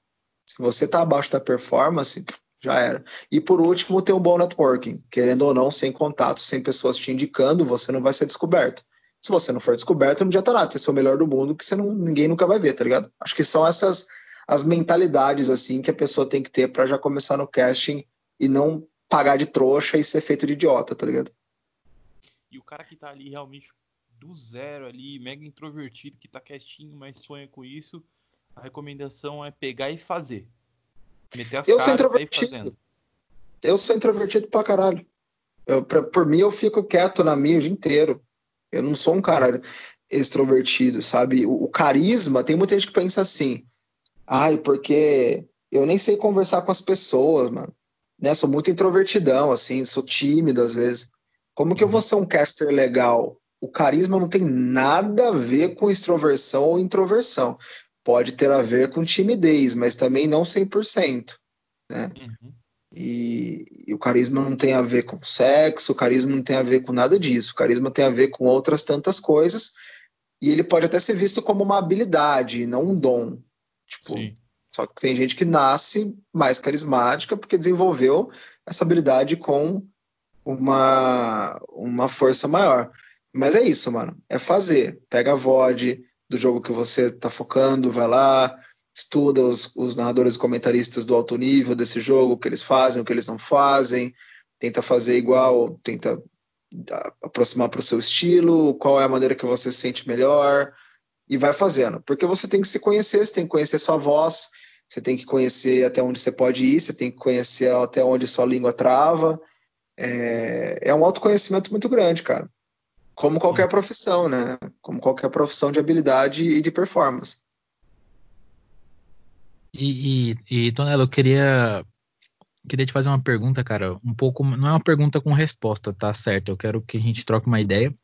Se você tá abaixo da performance, já era. E por último, ter um bom networking. Querendo ou não, sem contato, sem pessoas te indicando, você não vai ser descoberto. Se você não for descoberto, não adianta nada. Você ser o melhor do mundo, que você não, ninguém nunca vai ver, tá ligado? Acho que são essas as mentalidades assim que a pessoa tem que ter para já começar no casting e não pagar de trouxa e ser feito de idiota, tá ligado? E o cara que tá ali realmente do zero ali, mega introvertido, que tá quietinho, mas sonha com isso, a recomendação é pegar e fazer. Meter as eu sou introvertido. Eu sou introvertido pra caralho. Eu, pra, por mim, eu fico quieto na minha o dia inteiro. Eu não sou um cara extrovertido, sabe? O, o carisma, tem muita gente que pensa assim, Ai, porque eu nem sei conversar com as pessoas, mano. Né? Sou muito introvertidão, assim, sou tímido às vezes. Como que eu vou ser um caster legal? O carisma não tem nada a ver com extroversão ou introversão. Pode ter a ver com timidez, mas também não 100%. Né? Uhum. E, e, o carisma não tem a ver com sexo, o carisma não tem a ver com nada disso. O carisma tem a ver com outras tantas coisas. E ele pode até ser visto como uma habilidade, não um dom. Tipo, Sim. só que tem gente que nasce mais carismática porque desenvolveu essa habilidade com uma, uma força maior. Mas é isso, mano. É fazer. Pega a VOD do jogo que você tá focando, vai lá, estuda os, os narradores e comentaristas do alto nível desse jogo, o que eles fazem, o que eles não fazem, tenta fazer igual, tenta aproximar para o seu estilo, qual é a maneira que você se sente melhor, e vai fazendo. Porque você tem que se conhecer, você tem que conhecer sua voz, você tem que conhecer até onde você pode ir, você tem que conhecer até onde sua língua trava. É, é um autoconhecimento muito grande, cara. Como qualquer profissão, né? Como qualquer profissão de habilidade e de performance. E, e, e Tonelo, eu queria, queria te fazer uma pergunta, cara, um pouco, não é uma pergunta com resposta, tá certo? Eu quero que a gente troque uma ideia.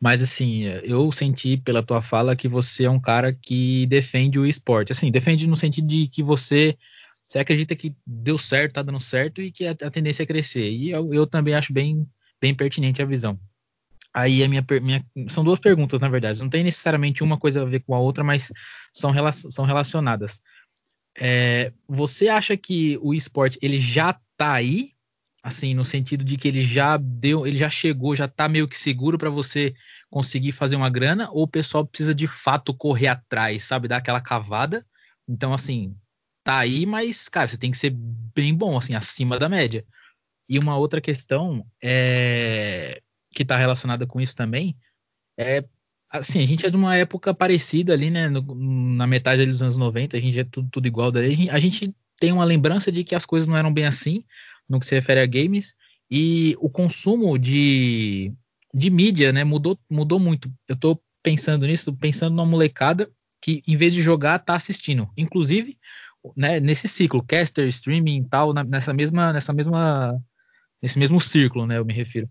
Mas assim, eu senti pela tua fala que você é um cara que defende o esporte. Assim, defende no sentido de que você você acredita que deu certo, tá dando certo e que a, a tendência é crescer. E eu, eu, também acho bem, bem pertinente a visão. Aí a minha, minha, são duas perguntas, na verdade. Não tem necessariamente uma coisa a ver com a outra, mas são, são relacionadas. É, você acha que o esporte ele já tá aí assim, no sentido de que ele já deu, ele já chegou, já está meio que seguro para você conseguir fazer uma grana, ou o pessoal precisa de fato correr atrás, sabe, dar aquela cavada. Então, assim, tá aí, mas, cara, você tem que ser bem bom, assim, acima da média. E uma outra questão é, que está relacionada com isso também é assim, a gente é de uma época parecida ali, né? No, na metade dos anos 90, a gente é tudo, tudo igual daí. A gente tem uma lembrança de que as coisas não eram bem assim no que se refere a games e o consumo de, de mídia, né, mudou, mudou muito. Eu estou pensando nisso, pensando numa molecada que em vez de jogar tá assistindo. Inclusive, né, nesse ciclo, caster, streaming e tal, na, nessa mesma nessa mesma nesse mesmo círculo, né, eu me refiro.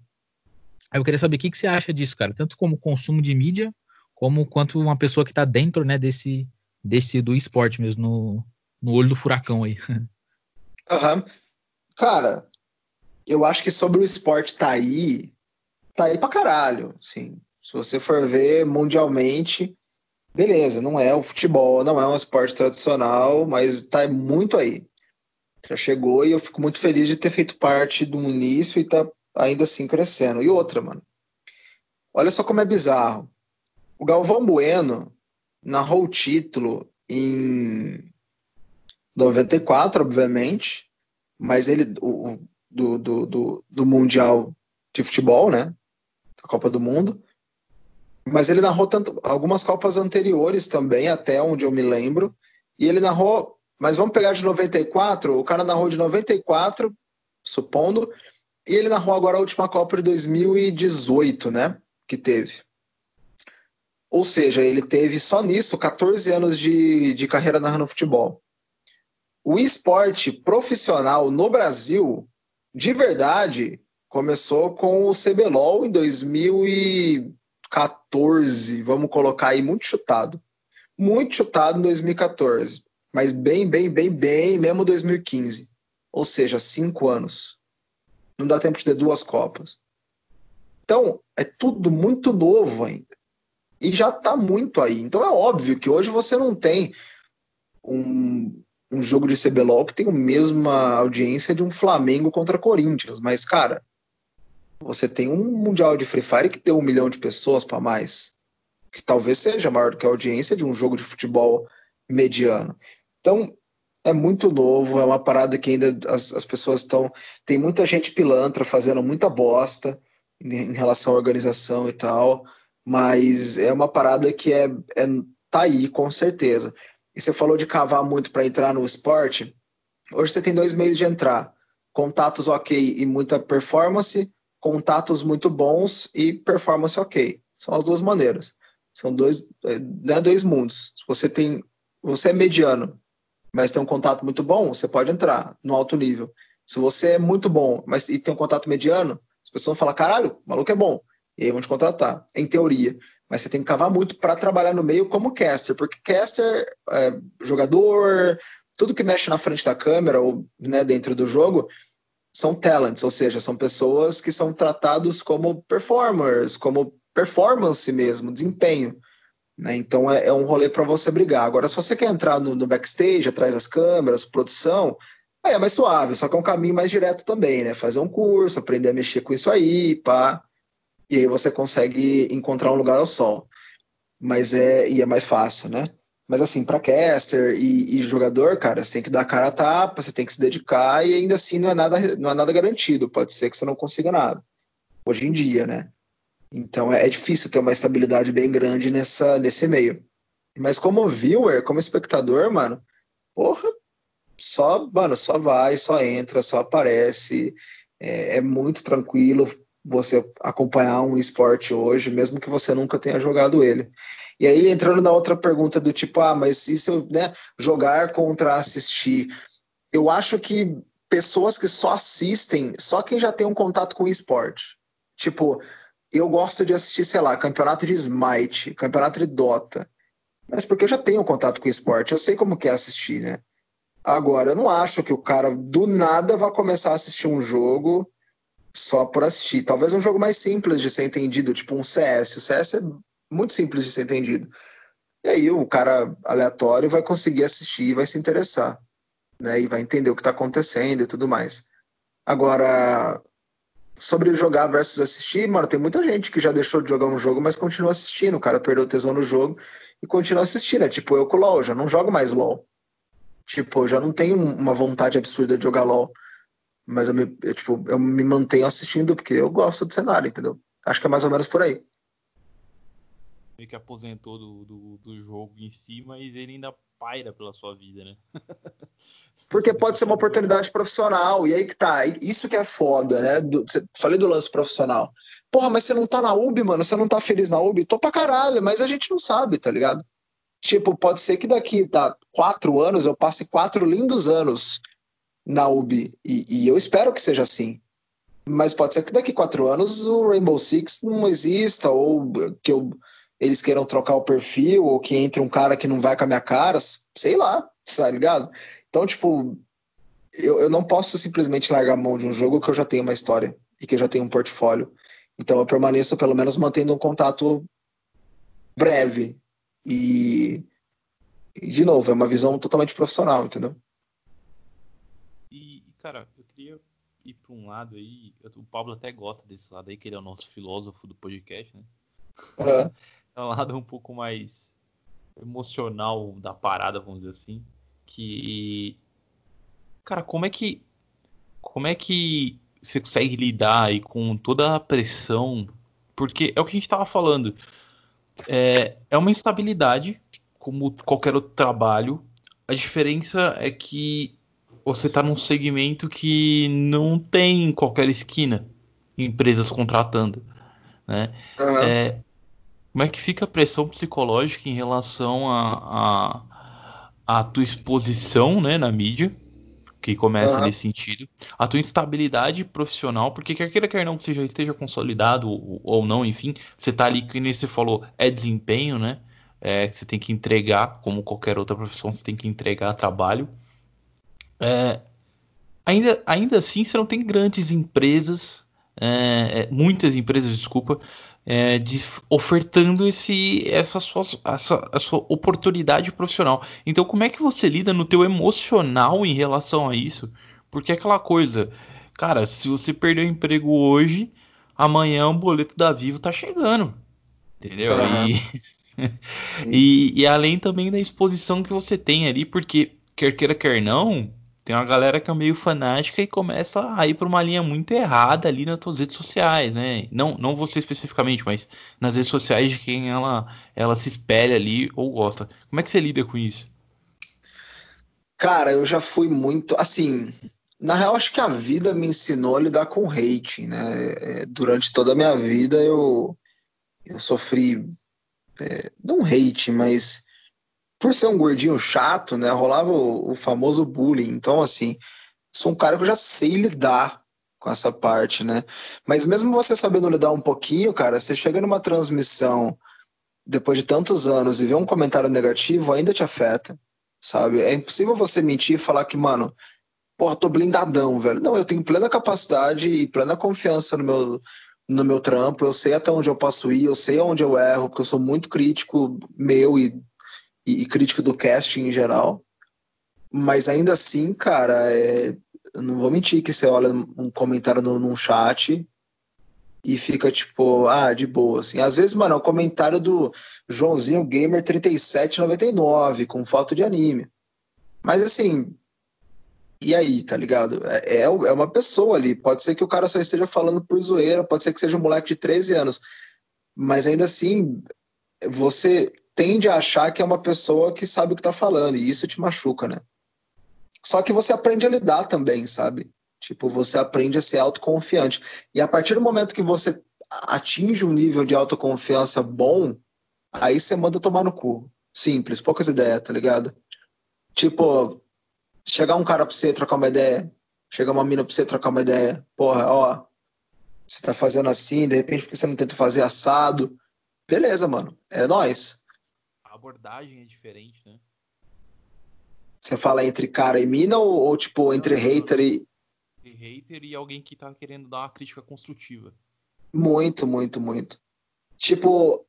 Eu queria saber o que, que você acha disso, cara, tanto como consumo de mídia, como quanto uma pessoa que está dentro, né, desse desse do esporte mesmo no, no olho do furacão aí. Uhum. Cara, eu acho que sobre o esporte tá aí, tá aí pra caralho, sim. Se você for ver mundialmente, beleza, não é o futebol, não é um esporte tradicional, mas tá muito aí. Já chegou e eu fico muito feliz de ter feito parte do início e tá ainda assim crescendo. E outra, mano. Olha só como é bizarro. O Galvão Bueno narrou o título em 94, obviamente, mas ele do, do, do, do Mundial de Futebol, né? Da Copa do Mundo. Mas ele narrou tanto, algumas Copas anteriores também, até onde eu me lembro. E ele narrou, mas vamos pegar de 94, o cara narrou de 94, supondo, e ele narrou agora a última Copa de 2018, né? Que teve. Ou seja, ele teve só nisso 14 anos de, de carreira narrando futebol. O esporte profissional no Brasil, de verdade, começou com o CBLOL em 2014, vamos colocar aí muito chutado. Muito chutado em 2014, mas bem, bem, bem, bem mesmo 2015. Ou seja, cinco anos. Não dá tempo de ter duas Copas. Então, é tudo muito novo ainda. E já está muito aí. Então é óbvio que hoje você não tem um, um jogo de CBLOL que tem a mesma audiência de um Flamengo contra Corinthians, mas, cara, você tem um Mundial de Free Fire que deu um milhão de pessoas para mais, que talvez seja maior do que a audiência de um jogo de futebol mediano. Então, é muito novo, é uma parada que ainda as, as pessoas estão. Tem muita gente pilantra fazendo muita bosta em, em, relação à organização e tal, mas é uma parada que é, é tá aí, com certeza. E você falou de cavar muito para entrar no esporte. Hoje você tem dois meios de entrar: contatos ok e muita performance, contatos muito bons e performance ok. São as duas maneiras. São dois, né, dois mundos. Se você tem, você é mediano, mas tem um contato muito bom, você pode entrar no alto nível. Se você é muito bom, mas e tem um contato mediano, as pessoas vão falar: caralho, o maluco é bom. E aí vão te contratar, em teoria mas você tem que cavar muito para trabalhar no meio como caster, porque caster, é, jogador, tudo que mexe na frente da câmera ou né, dentro do jogo são talents, ou seja, são pessoas que são tratados como performers, como performance mesmo, desempenho. Né? Então é, é, um rolê para você brigar. Agora, se você quer entrar no, no, backstage, atrás das câmeras, produção, é mais suave, só que é um caminho mais direto também, né? Fazer um curso, aprender a mexer com isso aí, pá e aí você consegue encontrar um lugar ao sol. Mas é, e é mais fácil, né? Mas assim, para caster e, e, jogador, cara, você tem que dar a cara a tapa, você tem que se dedicar e ainda assim não é nada, não é nada garantido. Pode ser que você não consiga nada. Hoje em dia, né? Então é, é difícil ter uma estabilidade bem grande nessa, nesse meio. Mas como viewer, como espectador, mano, porra, só, mano, só vai, só entra, só aparece. É, é muito tranquilo você acompanhar um esporte hoje, mesmo que você nunca tenha jogado ele. E aí, entrando na outra pergunta do tipo, ah, mas e se eu né, jogar contra assistir? Eu acho que pessoas que só assistem, só quem já tem um contato com o esporte. Tipo, eu gosto de assistir, sei lá, campeonato de Smite, campeonato de Dota. Mas porque eu já tenho contato com esporte, eu sei como que é assistir, né? Agora, eu não acho que o cara do nada vai começar a assistir um jogo só por assistir. Talvez um jogo mais simples de ser entendido, tipo um CS. O CS é muito simples de ser entendido. E aí o cara aleatório vai conseguir assistir e vai se interessar, né? E vai entender o que está acontecendo e tudo mais. Agora, sobre jogar versus assistir, mano, tem muita gente que já deixou de jogar um jogo, mas continua assistindo. O cara perdeu tesão no jogo e continua assistindo. É tipo eu com o LoL, já não jogo mais LoL. Tipo, eu já não tenho uma vontade absurda de jogar LOL. Mas eu me, eu, tipo, eu me mantenho assistindo porque eu gosto do cenário, entendeu? Acho que é mais ou menos por aí. Meio que aposentou do, do, do jogo em si, mas ele ainda paira pela sua vida, né? Porque pode ser uma oportunidade profissional, e aí que tá, isso que é foda, né? Do, falei do lance profissional. Porra, mas você não tá na UB, mano? Você não tá feliz na UB? Tô pra caralho, mas a gente não sabe, tá ligado? Tipo, pode ser que daqui tá, quatro anos eu passe quatro lindos anos na UB, e, e eu espero que seja assim. Mas pode ser que daqui quatro anos o Rainbow Six não exista, ou que eu, eles queiram trocar o perfil, ou que entre um cara que não vai com a minha cara, sei lá, tá ligado? Então, tipo, eu, eu não posso simplesmente largar a mão de um jogo que eu já tenho uma história e que eu já tenho um portfólio. Então eu permaneço pelo menos mantendo um contato breve. E, e de novo, é uma visão totalmente profissional, entendeu? E, cara, eu queria ir para um lado aí. O Pablo até gosta desse lado aí, que ele é o nosso filósofo do podcast, né? Uhum. Um lado um pouco mais emocional da parada, vamos dizer assim. Que. Cara, como é que. Como é que você consegue lidar aí com toda a pressão? Porque é o que a gente estava falando. É, é uma instabilidade, como qualquer outro trabalho. A diferença é que você está num segmento que não tem qualquer esquina empresas contratando. Né? Uhum. É, como é que fica a pressão psicológica em relação a, a, a tua exposição né, na mídia? que começa uhum. nesse sentido. A tua instabilidade profissional, porque quer queira, quer não, que você já esteja consolidado ou, ou não, enfim, você tá ali, que nem você falou, é desempenho, né? É, você tem que entregar, como qualquer outra profissão, você tem que entregar trabalho. É, ainda, ainda assim, você não tem grandes empresas, é, é muitas empresas, desculpa, é, de, ofertando esse, essa, sua, essa, essa oportunidade profissional. Então, como é que você lida no teu emocional em relação a isso? Porque é aquela coisa, cara, se você perder o emprego hoje, amanhã o boleto da Vivo tá chegando. Entendeu? Uhum. E, e, e além também da exposição que você tem ali, porque quer queira, quer não, tem uma galera que é meio fanática e começa a ir para uma linha muito errada ali nas suas redes sociais, né? Não, não você especificamente, mas nas redes sociais de quem ela, ela se espelha ali ou gosta. Como é que você lida com isso? Cara, eu já fui muito. Assim, na real, acho que a vida me ensinou a lidar com hating, né? É, durante toda a minha vida eu, eu sofri. É, não hate, mas por ser um gordinho chato, né, rolava o, o, famoso bullying. Então, assim, sou um cara que eu já sei lidar com essa parte, né? Mas mesmo você sabendo lidar um pouquinho, cara, você chega numa transmissão depois de tantos anos e vê um comentário negativo, ainda te afeta, sabe? É impossível você mentir e falar que, mano, porra, tô blindadão, velho. Não, eu tenho plena capacidade e plena confiança no meu, no meu trampo, eu sei até onde eu posso ir, eu sei onde eu erro, porque eu sou muito crítico meu e e, e crítico do casting em geral. Mas ainda assim, cara, é, não vou mentir que você olha um comentário no, num chat e fica tipo, ah, de boa, assim. Às vezes, mano, é o comentário do Joãozinho Gamer 3799 com foto de anime. Mas assim, e aí, tá ligado? É, é, é uma pessoa ali. Pode ser que o cara só esteja falando por zoeira, pode ser que seja um moleque de 13 anos. Mas ainda assim, você tende a achar que é uma pessoa que sabe o que tá falando, e isso te machuca, né? Só que você aprende a lidar também, sabe? Tipo, você aprende a ser autoconfiante. E a partir do momento que você atinge um nível de autoconfiança bom, aí você manda tomar no cu. Simples, poucas ideias, tá ligado? Tipo, chegar um cara pra você trocar uma ideia, chegar uma mina pra você trocar uma ideia, porra, ó, você tá fazendo assim, de repente porque você não tenta fazer assado. Beleza, mano, é nós abordagem é diferente, né? Você fala entre cara e mina ou, ou tipo, entre hater e. Entre hater e alguém que tá querendo dar uma crítica construtiva. Muito, muito, muito. Tipo,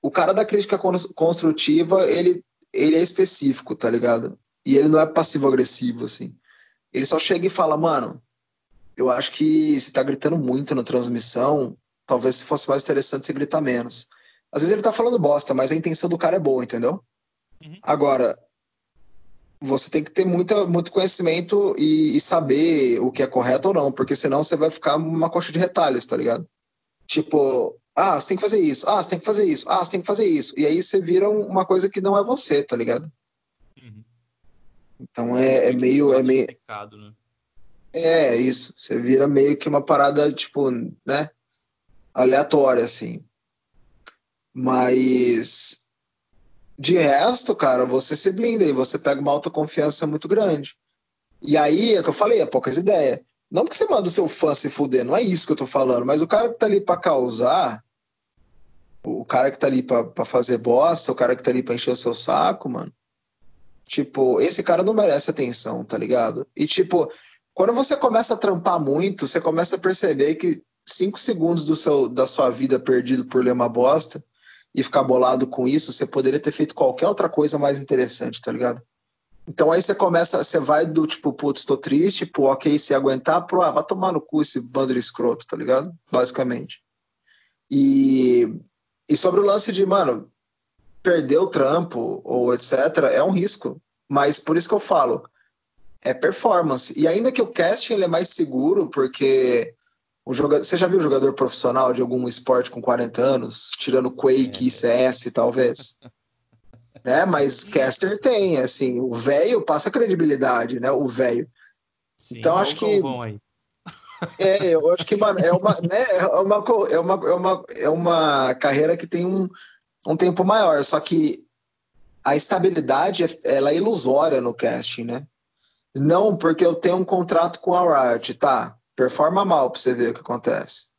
o cara da crítica construtiva, ele, ele é específico, tá ligado? E ele não é passivo-agressivo, assim. Ele só chega e fala, mano, eu acho que você tá gritando muito na transmissão, talvez fosse mais interessante você gritar menos. Às vezes ele tá falando bosta, mas a intenção do cara é boa, entendeu? Uhum. Agora, você tem que ter muita, muito conhecimento e, e, saber o que é correto ou não, porque senão você vai ficar uma coxa de retalhos, tá ligado? Tipo, ah, você tem que fazer isso, ah, você tem que fazer isso, ah, você tem que fazer isso. E aí você vira uma coisa que não é você, tá ligado? Uhum. Então é, é meio. É meio. Né? É, isso. Você vira meio que uma parada, tipo, né? Aleatória, assim. Mas de resto, cara, você se blinda e você pega uma autoconfiança muito grande. E aí, é o que eu falei, é poucas ideias. Não porque você manda o seu fã se fuder, não é isso que eu tô falando, mas o cara que tá ali pra causar, o cara que tá ali pra, pra fazer bosta, o cara que tá ali pra encher o seu saco, mano. Tipo, esse cara não merece atenção, tá ligado? E tipo, quando você começa a trampar muito, você começa a perceber que cinco segundos do seu, da sua vida perdido por ler uma bosta e ficar bolado com isso, você poderia ter feito qualquer outra coisa mais interessante, tá ligado? Então aí você começa, você vai do tipo, putz, estou triste, pro ok, se aguentar, pro ah, vai tomar no cu esse bando de escroto, tá ligado? Basicamente. E, e sobre o lance de, mano, perder o trampo ou etc., é um risco. Mas por isso que eu falo, é performance. E ainda que o casting ele é mais seguro, porque o jogador, você já viu jogador profissional de algum esporte com 40 anos, tirando Quake é. e CS, talvez? né? Mas caster tem, assim, o velho passa credibilidade, né? O velho. Então acho que é, eu acho que mano, é uma, né, é uma, é uma, é uma, é uma carreira que tem um, um tempo maior, só que a estabilidade ela é ilusória no casting, né? Não porque eu tenho um contrato com a Riot, tá? Performa mal pra você ver o que acontece.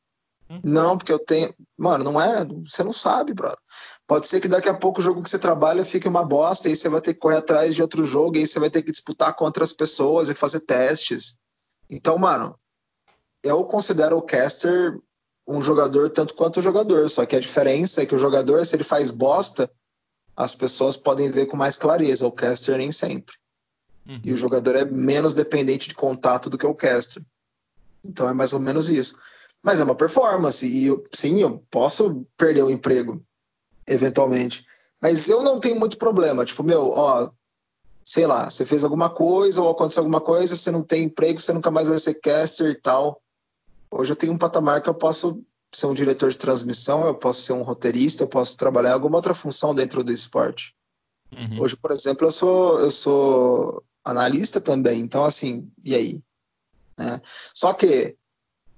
Uhum. Não, porque eu tenho. Mano, não é. Você não sabe, brother. Pode ser que daqui a pouco o jogo que você trabalha fique uma bosta e você vai ter que correr atrás de outro jogo e aí você vai ter que disputar contra as pessoas e fazer testes. Então, mano, eu considero o caster um jogador tanto quanto o jogador, só que a diferença é que o jogador, se ele faz bosta, as pessoas podem ver com mais clareza. O caster nem sempre. Uhum. E o jogador é menos dependente de contato do que o caster. Então é mais ou menos isso. Mas é uma performance, e eu, sim, eu posso perder o emprego, eventualmente. Mas eu não tenho muito problema. Tipo, meu, ó, sei lá, você fez alguma coisa ou aconteceu alguma coisa, você não tem emprego, você nunca mais vai ser caster e tal. Hoje eu tenho um patamar que eu posso ser um diretor de transmissão, eu posso ser um roteirista, eu posso trabalhar em alguma outra função dentro do esporte. Uhum. Hoje, por exemplo, eu sou, eu sou analista também, então assim, e aí? Né? Só que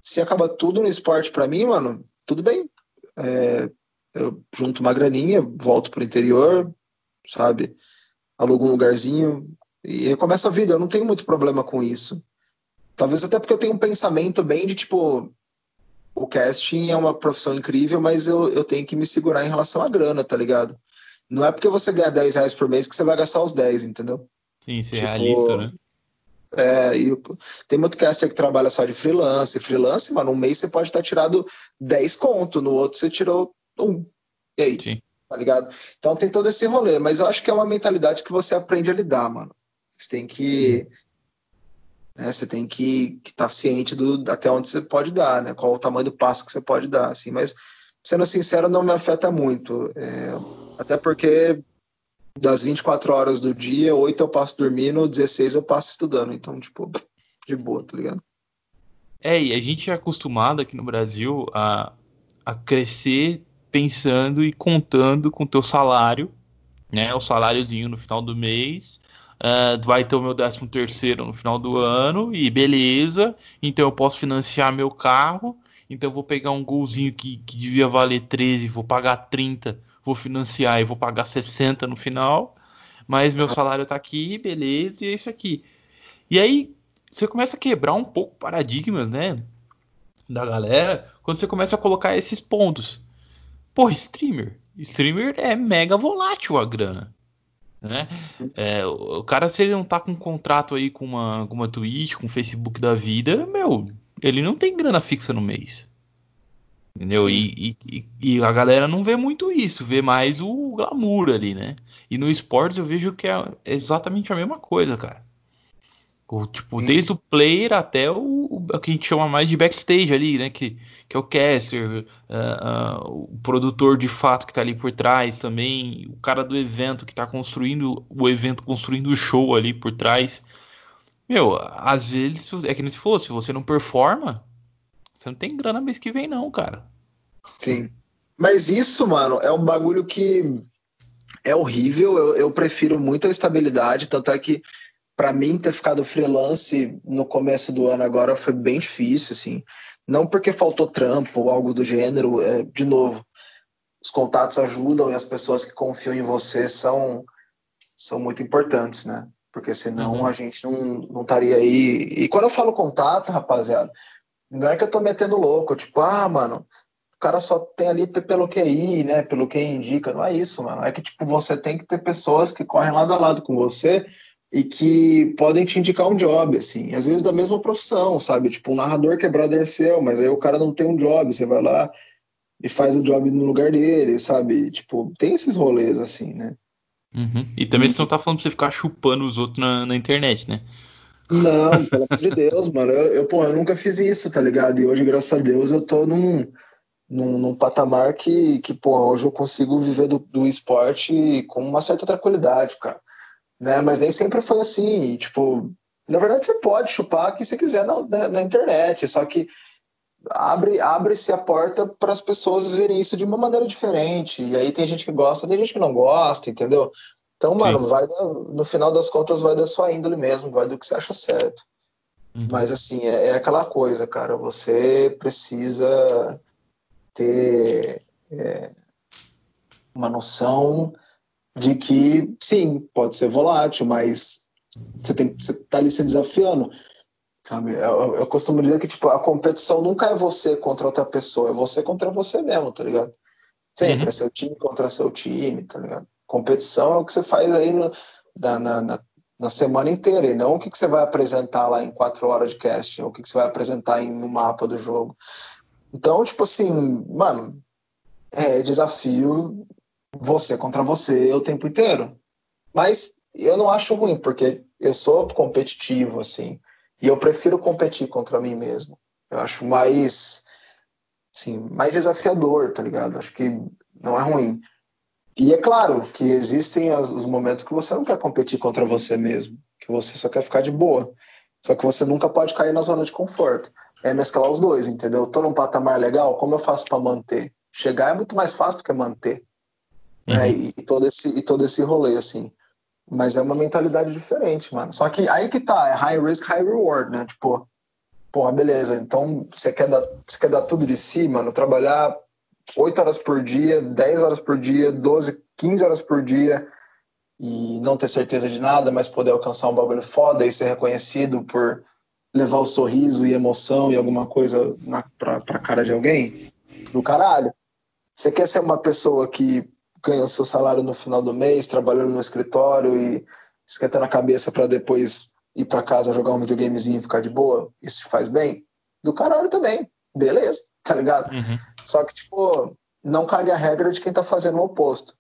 se acaba tudo no esporte para mim, mano, tudo bem. É, eu junto uma graninha, volto pro interior, sabe? Alugo um lugarzinho e recomeço a vida. Eu não tenho muito problema com isso. Talvez até porque eu tenho um pensamento bem de tipo. O casting é uma profissão incrível, mas eu, eu tenho que me segurar em relação à grana, tá ligado? Não é porque você ganha 10 reais por mês que você vai gastar os 10, entendeu? Sim, ser tipo, realista, né? É, e tem muito caster que trabalha só de freelance. Freelance, mano, um mês você pode estar tirado 10 conto, no outro você tirou um. E aí? Sim. Tá ligado? Então tem todo esse rolê, mas eu acho que é uma mentalidade que você aprende a lidar, mano. Você tem que. Né, você tem que estar tá ciente do até onde você pode dar, né? Qual o tamanho do passo que você pode dar, assim. Mas, sendo sincero, não me afeta muito. É, até porque das 24 horas do dia, 8 eu passo dormindo, 16 eu passo estudando. Então, tipo, de boa, tá ligado? É, e a gente é acostumado aqui no Brasil a, a crescer pensando e contando com o teu salário, né? O saláriozinho no final do mês. Uh, vai ter o meu 13 terceiro no final do ano e beleza, então eu posso financiar meu carro, então eu vou pegar um golzinho que, que devia valer 13, vou pagar 30 vou financiar e vou pagar 60 no final, mas meu salário tá aqui, beleza, e é isso aqui. E aí você começa a quebrar um pouco paradigmas, né? Da galera, quando você começa a colocar esses pontos. Pô, streamer. Streamer é mega volátil a grana. Né? É, o cara, se ele não tá com um contrato aí com uma, com uma Twitch, com o Facebook da vida, meu, ele não tem grana fixa no mês. Entendeu? E, e, e, a galera não vê muito isso, vê mais o glamour ali, né? E no esportes eu vejo que é exatamente a mesma coisa, cara. O, tipo, desde o player até o, o, que a gente chama mais de backstage ali, né? Que, que é o caster, uh, uh, o produtor de fato que tá ali por trás também, o cara do evento que tá construindo o evento, construindo o show ali por trás. Meu, às vezes, é que nem se falou, se você não performa, você não tem grana mês que vem, não, cara. Sim. Mas isso, mano, é um bagulho que é horrível. Eu, eu prefiro muito a estabilidade, tanto é que para mim ter ficado freelance no começo do ano agora foi bem difícil, assim. Não porque faltou trampo ou algo do gênero, é, de novo, os contatos ajudam e as pessoas que confiam em você são são muito importantes, né? Porque senão uhum. a gente não, não estaria aí. E quando eu falo contato, rapaziada, não é que eu tô metendo louco, tipo, ah, mano, o cara só tem ali pelo QI, né? Pelo que indica. Não é isso, mano. É que, tipo, você tem que ter pessoas que correm lado a lado com você e que podem te indicar um job, assim, às vezes da mesma profissão, sabe? Tipo, um narrador que é brother seu, mas aí o cara não tem um job, você vai lá e faz o job no lugar dele, sabe? Tipo, tem esses rolês, assim, né? Uhum. E também e... você não tá falando pra você ficar chupando os outros na, na internet, né? Não, pelo amor de Deus, mano. Eu, eu, pô, eu nunca fiz isso, tá ligado? E hoje, graças a Deus, eu tô num, num, num patamar que, que, pô, hoje eu consigo viver do, do esporte com uma certa tranquilidade, cara né? Mas nem sempre foi assim. E, tipo, na verdade você pode chupar que você quiser na, na, na internet, só que abre abre-se a porta para as pessoas verem isso de uma maneira diferente. E aí tem gente que gosta, tem gente que não gosta, entendeu? Então, mano, vai no final das contas vai da sua índole mesmo, vai do que você acha certo. Uhum. Mas assim, é, é, aquela coisa, cara, você precisa ter é, uma noção de que, sim, pode ser volátil, mas você tem você tá ali se desafiando. Sabe? Eu, eu, costumo dizer que tipo, a competição nunca é você contra outra pessoa, é você contra você mesmo, tá ligado? Sempre, uhum. é seu time contra seu time, tá ligado? Competição é o que você faz aí no, na, na, na, na, semana inteira, e não o que, que você vai apresentar lá em quatro horas de casting, ou o que, que você vai apresentar em, no mapa do jogo. Então, tipo assim, mano, é desafio você contra você o tempo inteiro. Mas eu não acho ruim, porque eu sou competitivo, assim, e eu prefiro competir contra mim mesmo. Eu acho mais, assim, mais desafiador, tá ligado? Acho que não é ruim. E é claro que existem os momentos que você não quer competir contra você mesmo, que você só quer ficar de boa. Só que você nunca pode cair na zona de conforto. É mesclar os dois, entendeu? Tô num patamar legal, como eu faço para manter? Chegar é muito mais fácil do que manter. Uhum. Né? E, e, todo esse, e todo esse rolê, assim. Mas é uma mentalidade diferente, mano. Só que aí que tá, é high risk, high reward, né? Tipo, porra, beleza. Então você quer dar, você quer dar tudo de si, mano. Trabalhar 8 horas por dia, 10 horas por dia, 12, 15 horas por dia e não ter certeza de nada, mas poder alcançar um bagulho foda e ser reconhecido por levar o sorriso e emoção e alguma coisa na, pra, pra cara de alguém, do caralho. Você quer ser uma pessoa que ganha seu salário no final do mês, trabalhando no escritório e esquentando a cabeça para depois ir para casa jogar um videogamezinho e ficar de boa, isso te faz bem? Do caralho também, beleza, tá ligado? Uhum. Só que, tipo, não cague a regra de quem tá fazendo o oposto.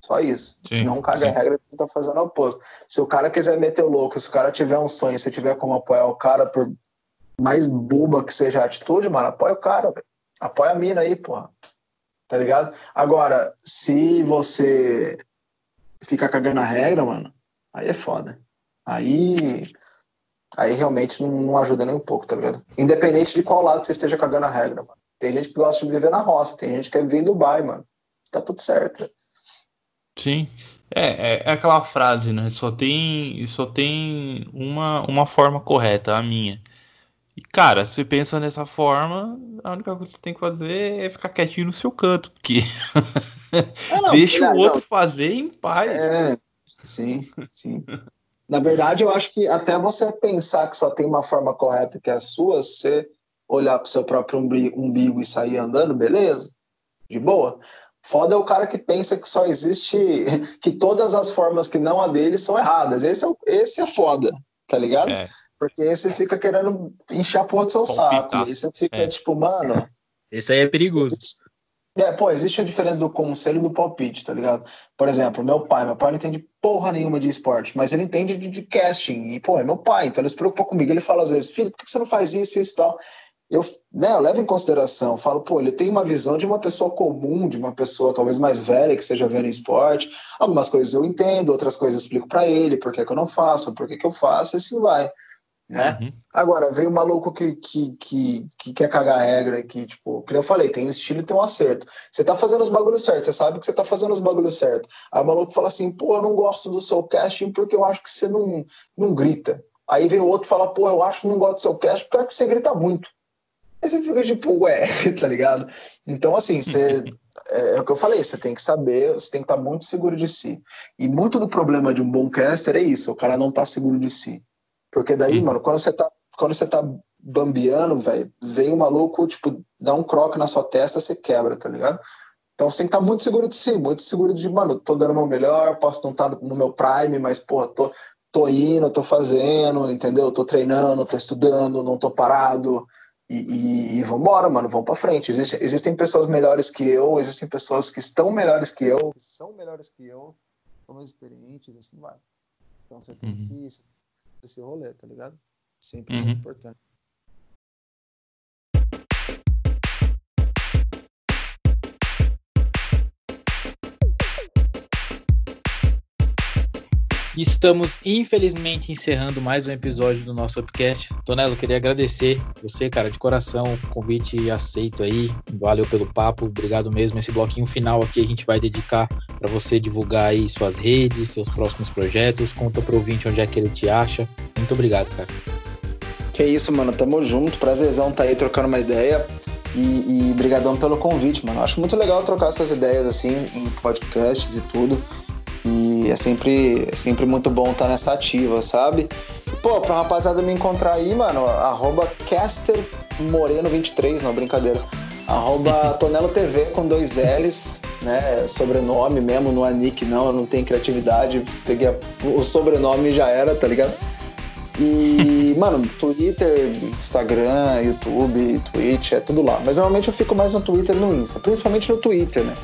Só isso. Sim, não cague sim. a regra de quem tá fazendo o oposto. Se o cara quiser meter o louco, se o cara tiver um sonho, se tiver como apoiar o cara, por mais boba que seja a atitude, mano, apoia o cara, véio. Apoia a mina aí, porra tá ligado? Agora, se você ficar cagando a regra, mano, aí é foda. Aí. Aí realmente não, não, ajuda nem um pouco, tá ligado? Independente de qual lado você esteja cagando a regra, mano. Tem gente que gosta de viver na roça, tem gente que quer viver em Dubai, mano. Tá tudo certo. Sim. É, é, é, aquela frase, né? Só tem, só tem uma, uma forma correta, a minha. E, cara, se pensa dessa forma, a única coisa que você tem que fazer é ficar quietinho no seu canto, porque é, não, deixa não, o outro não. fazer em paz. É, sim, sim. Na verdade, eu acho que até você pensar que só tem uma forma correta que é a sua, você olhar pro seu próprio umbigo e sair andando, beleza, de boa. Foda é o cara que pensa que só existe, que todas as formas que não a dele são erradas. Esse é, esse é foda, tá ligado? É. Porque aí você fica querendo encher a porra do seu saco. E aí você fica é. tipo, mano. Esse aí é perigoso. É, pô, existe a diferença do conselho e do palpite, tá ligado? Por exemplo, meu pai, meu pai não entende porra nenhuma de esporte, mas ele entende de, de casting, e, pô, é meu pai, então ele se preocupa comigo, ele fala às vezes, filho, por que você não faz isso, isso e tal? Eu, né, eu levo em consideração, falo, pô, ele tem uma visão de uma pessoa comum, de uma pessoa talvez mais velha que seja vendo esporte. Algumas coisas eu entendo, outras coisas eu explico para ele por que, que eu não faço, por que, que eu faço, e assim vai né? Uhum. Agora, veio um maluco que, que, que, que, quer cagar a regra, que, tipo, que eu falei, tem um estilo e tem um acerto. Você tá fazendo os bagulhos certos, você sabe que você tá fazendo os bagulhos certos. Aí o maluco fala assim, pô, eu não gosto do seu casting porque eu acho que você não, não grita. Aí vem o outro e fala, pô, eu acho que não gosto do seu casting porque eu acho que você grita muito. Aí você fica tipo, ué, tá ligado? Então, assim, você. É, é, o que eu falei, você tem que saber, você tem que estar tá muito seguro de si. E muito do problema de um bom caster é isso, o cara não tá seguro de si. Porque daí, uhum. mano, quando você tá, quando você tá bambeando, velho, vem um maluco, tipo, dá um croque na sua testa, você quebra, tá ligado? Então você tem que estar tá muito seguro de si, muito seguro de, mano, tô dando o meu melhor, posso não estar tá no meu prime, mas, porra, tô, tô indo, tô fazendo, entendeu? Tô treinando, tô estudando, não tô parado. E, e, e vambora, mano, vamos pra frente. Existe, existem pessoas melhores que eu, existem pessoas que estão melhores que eu, que são melhores que eu, são mais experientes, assim vai. Então você tem uhum. que esse rolê, tá ligado? Sempre uhum. muito importante. Estamos infelizmente encerrando mais um episódio do nosso podcast. Tonelo, queria agradecer você, cara, de coração, convite aceito aí. Valeu pelo papo, obrigado mesmo. Esse bloquinho final aqui a gente vai dedicar para você divulgar aí suas redes, seus próximos projetos. Conta pro ouvinte onde é que ele te acha. Muito obrigado, cara. Que isso, mano. Tamo junto. Prazerzão tá aí trocando uma ideia. E, e brigadão pelo convite, mano. Acho muito legal trocar essas ideias assim em podcasts e tudo. E é sempre, é sempre muito bom estar tá nessa ativa, sabe? E, pô, pra rapaziada me encontrar aí, mano, arroba castermoreno23, não, brincadeira. Arroba Tonelo TV com dois L's, né? Sobrenome mesmo, não é nick não, não tem criatividade. Peguei a, o sobrenome e já era, tá ligado? E, mano, Twitter, Instagram, YouTube, Twitch, é tudo lá. Mas normalmente eu fico mais no Twitter e no Insta, principalmente no Twitter, né?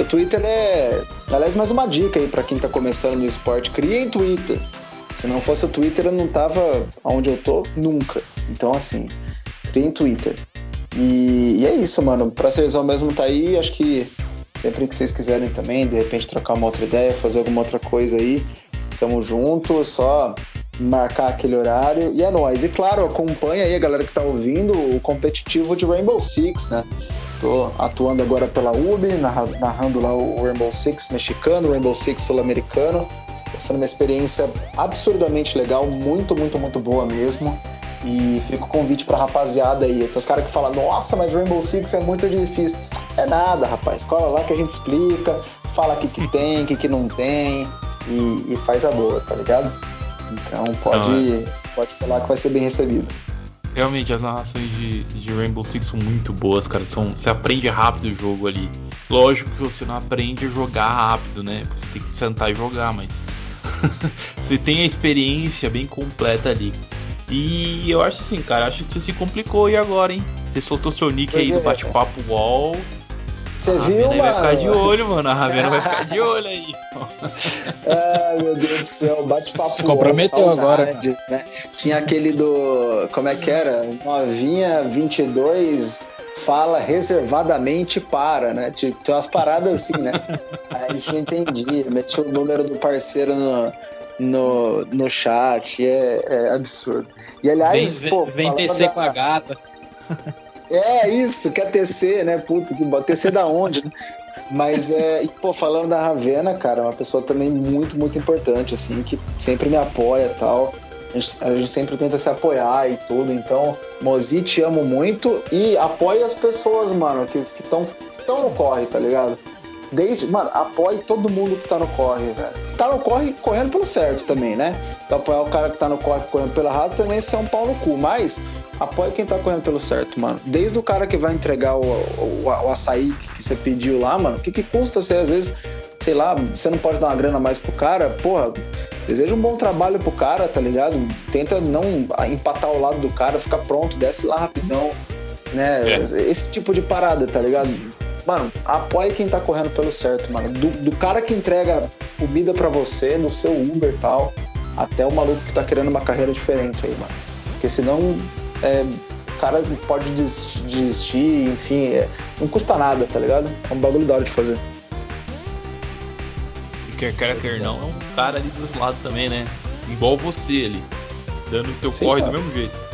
O Twitter é. Aliás, mais uma dica aí para quem tá começando no esporte: criem Twitter. Se não fosse o Twitter, eu não tava onde eu tô nunca. Então, assim, criem Twitter. E, e é isso, mano. Pra Serzão mesmo tá aí. Acho que sempre que vocês quiserem também, de repente trocar uma outra ideia, fazer alguma outra coisa aí, tamo junto. Só marcar aquele horário e é nóis. E claro, acompanha aí a galera que tá ouvindo o competitivo de Rainbow Six, né? Tô atuando agora pela UB, narrando lá o Rainbow Six mexicano, o Rainbow Six sul-americano. Está sendo uma experiência absurdamente legal, muito, muito, muito boa mesmo. E fica o convite pra rapaziada aí. Tem os caras que falam, nossa, mas Rainbow Six é muito difícil. É nada, rapaz. Cola lá que a gente explica, fala o que, que tem, o que, que não tem e, e, faz a boa, tá ligado? Então pode, não, é. pode falar que vai ser bem recebido. Realmente, as narrações de, de Rainbow Six são muito boas, cara. São, você aprende rápido o jogo ali. Lógico que você não aprende a jogar rápido, né? Você tem que sentar e jogar, mas. você tem a experiência bem completa ali. E eu acho assim, cara, acho que você se complicou aí agora, hein? Você soltou seu nick aí do é. bate-papo wall. Você viu, mano? vai ficar de olho, mano. A Ravena vai ficar de olho aí. Ai, meu Deus do céu. Bate-papo. Se comprometeu agora. Né? Tinha aquele do. Como é que era? Novinha 22 fala reservadamente para, né? Tipo, tem umas paradas assim, né? Aí a gente não entendia. Metia o número do parceiro no. No, no chat, é, é absurdo. E aliás, vem, pô. Vem descer da... com a gata. É isso, quer TC, né? Puta que TC da onde, né? Mas é, e, pô, falando da Ravena, cara, é uma pessoa também muito, muito importante, assim, que sempre me apoia e tal. A gente, a gente, sempre tenta se apoiar e tudo. Então, Mozi, te amo muito e apoie as pessoas, mano, que estão tão no corre, tá ligado? Desde, mano, apoie todo mundo que tá no corre, velho. Tá no corre correndo pelo certo também, né? Se apoiar o cara que tá no corre correndo pelo errado, também é um pau no cu. Mas apoie quem tá correndo pelo certo, mano. Desde o cara que vai entregar o, o, o açaí que você pediu lá, mano, o que, que custa você, às vezes, sei lá, você não pode dar uma grana mais pro cara, porra, deseja um bom trabalho pro cara, tá ligado? Tenta não empatar o lado do cara, ficar pronto, desce lá rapidão, né? É. Esse tipo de parada, tá ligado? Mano, apoie quem tá correndo pelo certo, mano. Do, do cara que entrega comida para você no seu Uber e tal, até o maluco que tá querendo uma carreira diferente aí, mano. Porque senão é, o cara pode desistir, enfim, é, não custa nada, tá ligado? É um bagulho da hora de fazer. E quer quer, quer não, é um cara ali do outro lado também, né? Igual você ali, dando o teu Sim, corre cara. do mesmo jeito.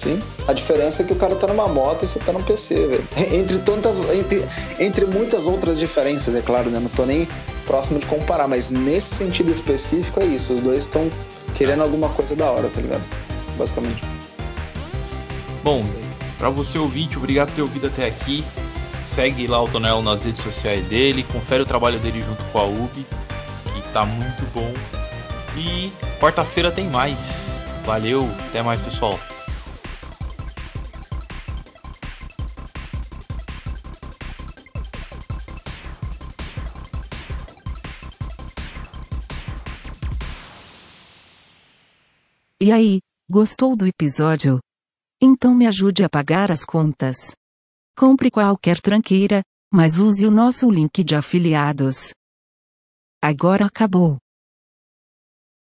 Sim. A diferença é que o cara tá numa moto e você tá num PC, velho. Entre tantas. Entre, entre muitas outras diferenças, é claro, né? Não tô nem próximo de comparar, mas nesse sentido específico é isso. Os dois estão querendo alguma coisa da hora, tá ligado? Basicamente. Bom, para você ouvinte, obrigado por ter ouvido até aqui. Segue lá o Tonelo nas redes sociais dele, confere o trabalho dele junto com a UB, que tá muito bom. E quarta-feira tem mais. Valeu, até mais pessoal. E aí, gostou do episódio? Então me ajude a pagar as contas. Compre qualquer tranqueira, mas use o nosso link de afiliados. Agora acabou.